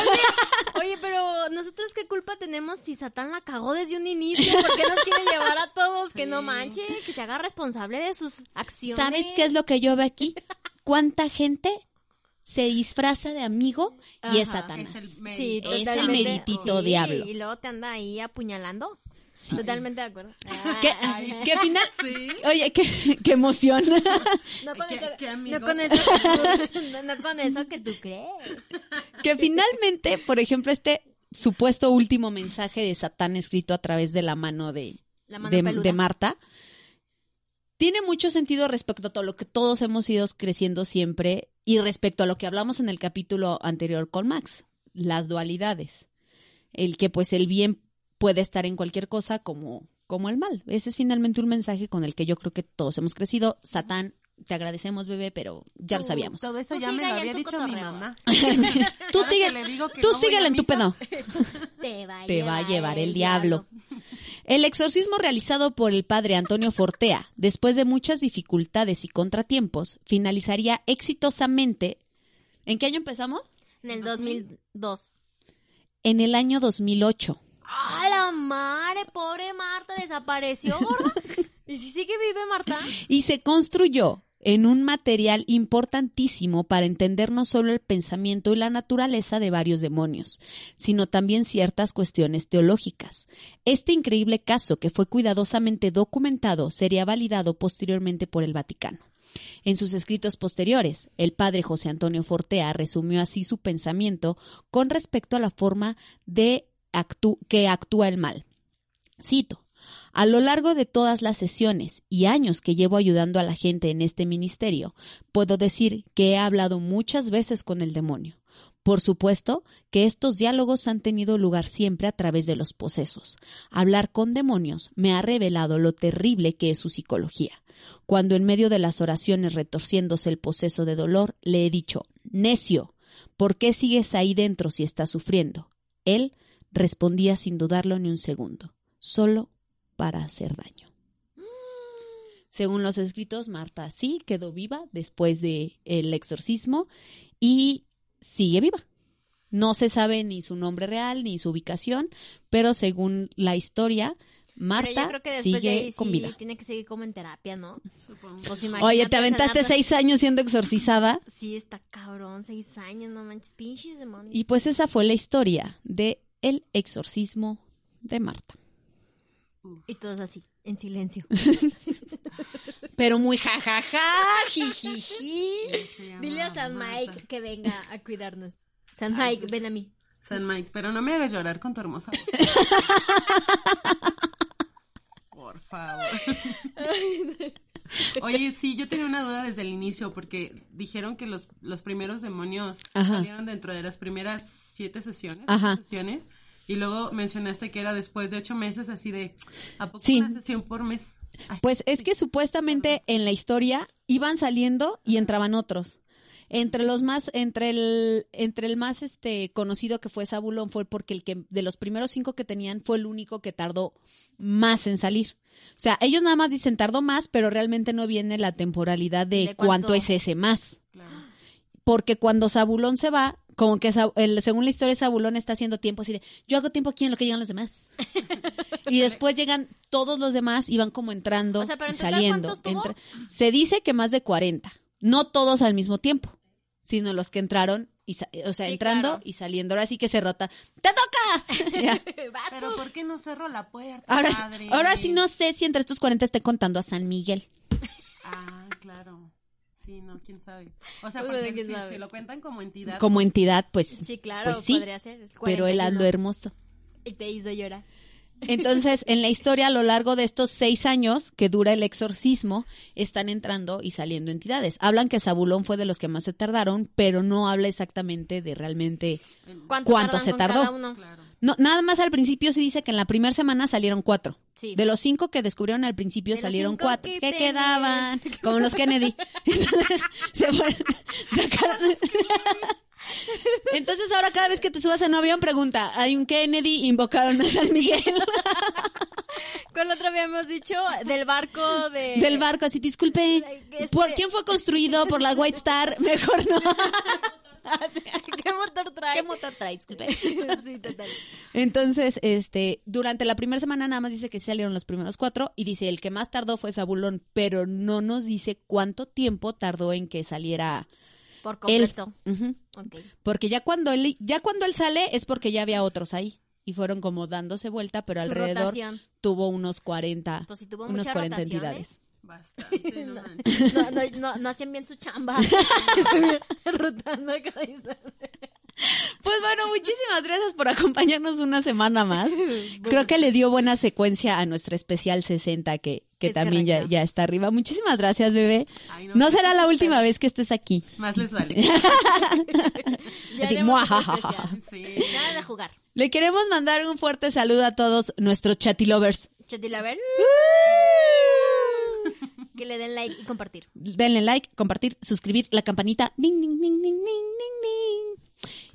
S2: Oye, pero nosotros qué culpa tenemos si Satán la cagó desde un inicio. ¿Por qué nos quiere llevar a todos? Que no
S3: Sí.
S2: manche, que se haga responsable de sus acciones.
S1: ¿Sabes qué es lo que yo veo aquí? ¿Cuánta gente se disfraza de amigo y es. Satanás?
S3: Es el
S2: Sí,
S3: mérito.
S1: Es el
S2: totalmente.
S1: meritito
S2: Sí,
S1: diablo.
S2: Y luego te anda ahí apuñalando.
S1: Sí.
S2: Totalmente de acuerdo. *laughs*
S1: ¿Qué,
S2: Ay.
S1: qué final? *laughs*
S3: Sí.
S1: Oye, qué, qué emoción.
S2: No con, *laughs*
S3: ¿Qué-
S2: eso,
S3: qué
S2: no,
S3: amigo?
S2: con eso que tú, no, no con eso que tú crees.
S1: que finalmente, por ejemplo, este supuesto último mensaje de Satán escrito a través de la mano de,
S2: La mano
S1: de Marta, tiene mucho sentido respecto a todo lo que todos hemos ido creciendo siempre y respecto a lo que hablamos en el capítulo anterior con Max, las dualidades. El que pues el bien puede estar en cualquier cosa como, como el mal. Ese es finalmente un mensaje con el que yo creo que todos hemos crecido. Satán, te agradecemos, bebé, pero ya lo sabíamos.
S3: Todo eso
S2: Tú
S3: ya me lo había dicho mi
S2: cotorreo.
S3: mamá. *laughs*
S1: Tú
S3: Ahora
S1: sigue,
S3: que
S1: tú
S3: no
S1: síguele en tu pedo. *laughs*
S2: Te va a
S1: Te va a llevar el
S2: diablo.
S1: diablo. El exorcismo realizado por el padre Antonio Fortea, después de muchas dificultades y contratiempos, finalizaría exitosamente. ¿En qué año empezamos?
S2: En el 2002.
S1: En el año 2008.
S2: ¡Ah, la madre! Pobre Marta, desapareció, gorda. *laughs* ¿Y si sigue vive Marta?
S1: Y se construyó en un material importantísimo para entender no solo el pensamiento y la naturaleza de varios demonios, sino también ciertas cuestiones teológicas. Este increíble caso, que fue cuidadosamente documentado, sería validado posteriormente por el Vaticano. En sus escritos posteriores, el padre José Antonio Fortea resumió así su pensamiento con respecto a la forma de que actúa el mal. Cito, a lo largo de todas las sesiones y años que llevo ayudando a la gente en este ministerio, puedo decir que he hablado muchas veces con el demonio. Por supuesto que estos diálogos han tenido lugar siempre a través de los posesos. Hablar con demonios me ha revelado lo terrible que es su psicología. Cuando en medio de las oraciones retorciéndose el poseso de dolor, le he dicho, necio, ¿por qué sigues ahí dentro si estás sufriendo? Él respondía sin dudarlo ni un segundo, solo para hacer daño. Según los escritos, Marta sí quedó viva después del el exorcismo y sigue viva. No se sabe ni su nombre real ni su ubicación, pero según la historia,
S2: Pero
S1: Marta
S2: yo creo que después de
S1: sigue
S2: ahí
S1: con
S2: sí
S1: vida.
S2: tiene que seguir como en terapia, ¿no?
S3: Supongo.
S2: Pues
S1: Oye, te aventaste seis años siendo exorcizada *laughs*
S2: Sí, está cabrón, seis años, no manches, pinches demonios.
S1: y pues esa fue la historia de el exorcismo de Marta.
S2: Y todos así, en silencio. *laughs*
S1: Pero muy jajaja,
S2: Dile a San
S3: Marta.
S2: Mike que venga a cuidarnos. San
S3: Ay,
S2: Mike,
S3: pues.
S2: ven a mí.
S3: San Mike, pero no me hagas llorar con tu hermosa voz. *laughs* Por favor. Oye, sí, yo tenía una duda desde el inicio porque dijeron que los, los primeros demonios
S1: Ajá.
S3: salieron dentro de las primeras siete sesiones.
S1: Ajá.
S3: sesiones, y luego mencionaste que era después de ocho meses, así de, ¿a poco
S1: Sí.
S3: una sesión por mes? Ay,
S1: Pues es que supuestamente en la historia iban saliendo y entraban otros. Entre los más, entre el, entre el más este conocido que fue Zabulón fue porque el que de los primeros cinco que tenían fue el único que tardó más en salir. O sea, ellos nada más dicen tardó más, pero realmente no viene la temporalidad de,
S2: ¿De
S1: cuánto?
S2: cuánto?
S1: es ese más.
S3: claro.
S1: Porque cuando Zabulón se va, como que el- según la historia Zabulón está haciendo tiempo así de, yo hago tiempo aquí en lo que llegan los demás. *laughs* y después llegan todos los demás y van como entrando
S2: O sea, pero
S1: y saliendo.
S2: ¿cuántos tuvo?
S1: Entra- Se dice que más de 40. No todos al mismo tiempo, sino los que entraron, y sa- o sea,
S2: Sí,
S1: entrando
S2: claro.
S1: y saliendo. Ahora sí que se rota. ¡Te toca! *laughs*
S3: Pero. ¿por qué no cerró la puerta,
S1: Ahora,
S3: padre?
S1: ahora sí no sé si entre estos 40 esté contando a San Miguel.
S3: Ah, claro. Sí, no, quién sabe. O sea,
S2: Pues,
S3: porque si, si lo cuentan como entidad.
S1: Como
S3: pues,
S1: entidad, pues,
S2: Sí, claro,
S1: pues sí,
S2: podría ser.
S1: pero él
S2: 41.
S1: ando hermoso.
S2: Y te hizo llorar.
S1: Entonces, en la historia, a lo largo de estos seis años que dura el exorcismo, están entrando y saliendo entidades. Hablan que Zabulón fue de los que más se tardaron, pero no habla exactamente de realmente
S2: ¿Cuánto,
S1: ¿Cuánto
S2: tardan
S1: se tardó?
S2: cada uno?
S3: Claro.
S1: No, nada más al principio sí dice que en la primera semana salieron cuatro.
S2: Sí.
S1: De los cinco que descubrieron al principio
S2: De
S1: salieron cuatro.
S2: que
S1: ¿Qué quedaban? *laughs* Como los Kennedy. *laughs* Entonces, se fueron, sacaron- *laughs* Entonces ahora cada vez que te subas en un avión pregunta, hay un Kennedy, invocaron a San Miguel
S2: Con la otra habíamos dicho del barco de...
S1: del barco, así disculpe,
S2: Este-
S1: ¿por quién fue construido? ¿Por la White Star? Mejor no. *laughs*
S2: ¿Qué motor trae?
S1: ¿Qué motor trae? Disculpe. *laughs*
S2: sí, total.
S1: Entonces, este, durante la primera semana nada más dice que salieron los primeros cuatro y dice el que más tardó fue Zabulón, pero no nos dice cuánto tiempo tardó en que saliera
S2: Por
S1: él.
S2: completo.
S1: Porque ya cuando él, ya cuando él sale es porque ya había otros ahí y fueron como dándose vuelta, pero
S2: Su
S1: alrededor
S2: rotación.
S1: tuvo unos 40,
S2: Pues si tuvo
S1: unos
S2: mucha
S1: 40
S2: rotación, ¿eh?
S1: entidades.
S3: Bastante, no *laughs* manches.
S2: No, no, no, no hacían bien su chamba. *laughs* *laughs* Rotando.
S1: Pues bueno, muchísimas gracias por acompañarnos una semana más. *laughs* Creo que le dio buena secuencia a nuestra especial 60 que, que
S2: Es
S1: también ya, ya está arriba. Muchísimas gracias, bebé.
S3: Ay,
S1: No será la última vez que estés aquí.
S3: Más les vale. *laughs*
S1: Así.
S3: Sí.
S2: Nada de jugar.
S1: Le queremos mandar un fuerte saludo a todos nuestros chatilovers.
S2: Chatila, a ver. Que le den like y compartir.
S1: Denle like, compartir, suscribir, la campanita. Ding, ding, ding, ding, ding, ding, ding.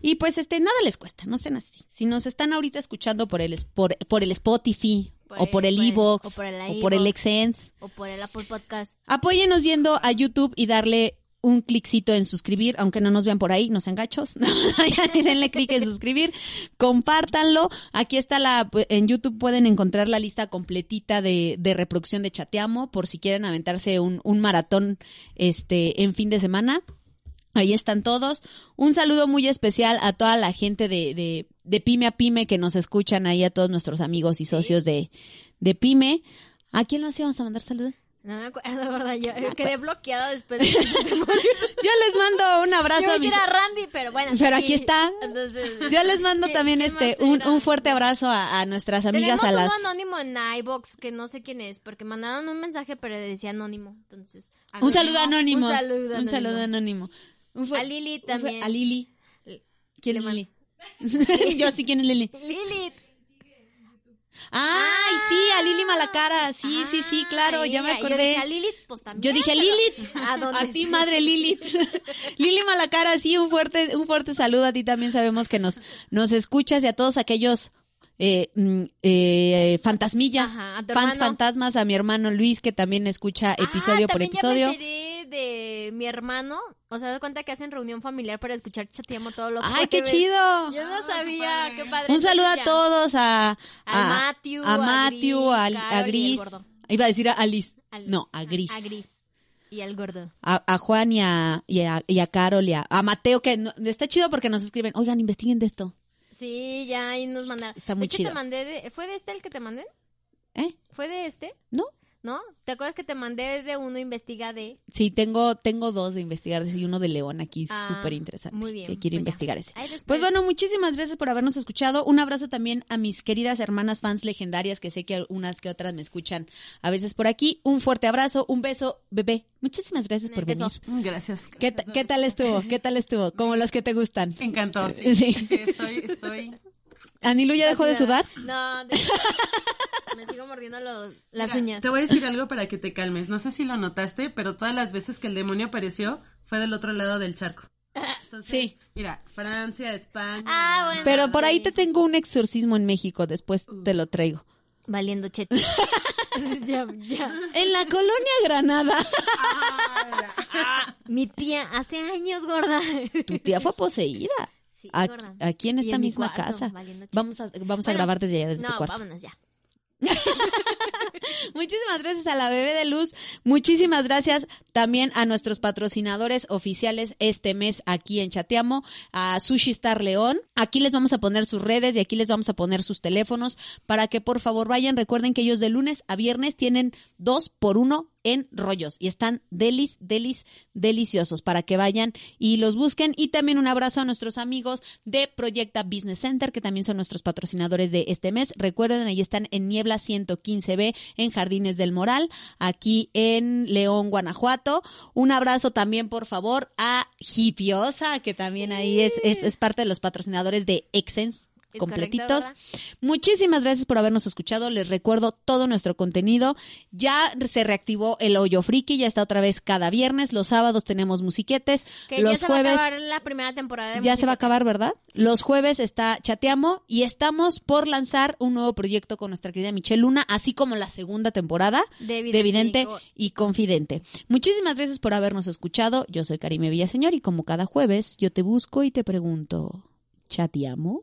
S1: Y pues este, nada les cuesta, no sean así. Si nos están ahorita escuchando por el, por, por el Spotify,
S2: Por
S1: o por
S2: el- por el- o por el
S1: o por el
S2: iVoox. O por el Apple Podcast.
S1: apóyenos yendo a YouTube y darle un cliccito en suscribir, aunque no nos vean por ahí, no sean gachos. *laughs* Denle clic en suscribir, compártanlo. Aquí está la, en YouTube pueden encontrar la lista completita de, de reproducción de Chateamo, por si quieren aventarse un, un maratón este en fin de semana. Ahí están todos. Un saludo muy especial a toda la gente de, de, de Pyme a Pyme que nos escuchan ahí, a todos nuestros amigos y socios de, de Pyme. ¿A quién lo hacíamos a mandar saludos?
S2: No me acuerdo, ¿verdad? Yo yo *laughs* quedé bloqueada después de *laughs*
S1: Yo les mando un abrazo
S2: Yo
S1: a mis...
S2: a Randy, pero bueno.
S1: Pero aquí está.
S2: Entonces,
S1: Yo les mando
S2: ¿qué-
S1: también este un, un fuerte abrazo a, a nuestras amigas,
S2: Tenemos
S1: a las...
S2: uno anónimo en iBox que no sé quién es, porque mandaron un mensaje pero decía anónimo. Entonces,
S1: Un saludo anónimo.
S2: Un saludo
S1: Un
S2: anónimo.
S1: saludo anónimo. Un
S2: A Lili también.
S1: A Lili. ¿Quién es Lili? *laughs* Yo sí, ¿quién es Lili? *laughs*
S2: Lilith.
S1: ¡Ay, sí! A Lili Malacara. Sí, sí, sí, claro, ya me
S2: Ah, ella. Yo
S1: acordé.
S2: dije a Lilith, pues también.
S1: Yo dije
S2: pero-
S1: Lilith.
S2: ¿A *laughs* dónde?
S1: A ti, madre Lilith. Lili Malacara, sí, un fuerte, un fuerte saludo a ti también. Sabemos que nos, nos escuchas y a todos aquellos eh, mm, eh, fantasmillas,
S2: Ajá, a
S1: fans
S2: hermano.
S1: fantasmas, a mi hermano Luis que también escucha episodio
S2: ah,
S1: por episodio.
S2: Ya me de mi hermano. O sea, de cuenta que hacen reunión familiar para escuchar Chateamo todos los
S1: ¡Ay, qué chido!
S2: Yo no
S3: Ah, qué
S2: sabía,
S3: padre.
S2: qué padre.
S1: Un saludo a todos, a,
S2: A
S1: a
S2: Matthew,
S1: a
S2: a
S1: Matthew, a,
S2: Gris,
S1: a
S2: el
S1: Gris.
S2: gordo.
S1: Iba a decir a Alice.
S2: Al-
S1: No, a Gris.
S2: A Gris. Y al gordo.
S1: A, a Juan y a, y a, y a Carol y a, a Mateo, que no- está chido porque nos escriben, oigan, investiguen de esto.
S2: Sí, ya ahí nos mandaron.
S1: Está
S2: De
S1: muy
S2: hecho,
S1: chido.
S2: te mandé de... ¿Fue de este el que te mandé?
S1: ¿Eh?
S2: ¿Fue de este?
S1: ¿No?
S2: ¿No? ¿Te acuerdas que te mandé de uno investiga de?
S1: Sí, tengo, tengo dos de investigar y uno de León aquí,
S2: Ah,
S1: súper interesante.
S2: muy bien,
S1: Que quiero
S2: pues ya.
S1: investigar ese.
S2: Después-
S1: Pues bueno, muchísimas gracias por habernos escuchado. Un abrazo también a mis queridas hermanas fans legendarias, que sé que unas que otras me escuchan a veces por aquí. Un fuerte abrazo, un beso, bebé. Muchísimas gracias por
S2: Beso.
S1: venir.
S3: Gracias.
S1: ¿Qué, ¿Qué tal estuvo? ¿Qué tal estuvo? Como los que te gustan. *laughs*
S3: Encantó, sí. *laughs*
S1: Sí.
S3: Sí, estoy, estoy.
S1: ¿Anilu ya dejó de sudar?
S2: No, de- *laughs* me sigo mordiendo los, las
S3: Mira,
S2: uñas.
S3: Te voy a decir algo para que te calmes. No sé si lo notaste, pero todas las veces que el demonio apareció fue del otro lado del charco. Entonces,
S1: Sí.
S3: Mira, Francia, España.
S2: Ah, bueno.
S1: Pero por ahí te tengo un exorcismo en México, después te lo traigo.
S2: Valiendo *laughs* chete. *laughs* ya, ya.
S1: En la colonia Granada.
S2: Mi tía, hace años, gorda.
S1: Tu tía fue poseída.
S2: Sí,
S1: Aquí, en esta
S2: mi
S1: misma
S2: cuarto,
S1: casa. Vamos a, vamos a grabar desde allá, desde tu
S2: No,
S1: cuarto.
S2: vámonos ya. *laughs*
S1: Muchísimas gracias a la bebé de luz. Muchísimas gracias también a nuestros patrocinadores oficiales este mes aquí en Chateamo, a Sushi Star León. Aquí les vamos a poner sus redes y aquí les vamos a poner sus teléfonos para que por favor vayan. Recuerden que ellos de lunes a viernes tienen dos por uno en rollos y están delis, delis, deliciosos para que vayan y los busquen. Y también un abrazo a nuestros amigos de Proyecta Business Center, que también son nuestros patrocinadores de este mes. Recuerden, ahí están en Niebla 115B, en Jardines del Moral, aquí en León, Guanajuato. Un abrazo también, por favor, a Hipiosa, que también ahí es, es, es parte de los patrocinadores de Exens completitos. Muchísimas gracias por habernos escuchado. Les recuerdo todo nuestro contenido. Ya se reactivó el hoyo friki, ya está otra vez cada viernes. Los sábados tenemos musiquetes.
S2: Que
S1: los
S2: ya se
S1: jueves
S2: va a acabar la primera temporada de
S1: ya se va a acabar, ¿verdad? Los jueves está Chateamo y estamos por lanzar un nuevo proyecto con nuestra querida Michelle Luna, así como la segunda temporada
S2: De
S1: de Evidente
S2: Evidente
S1: y Confidente. Muchísimas gracias por habernos escuchado. Yo soy Karime Villaseñor y como cada jueves yo te busco y te pregunto, ¿chateamo?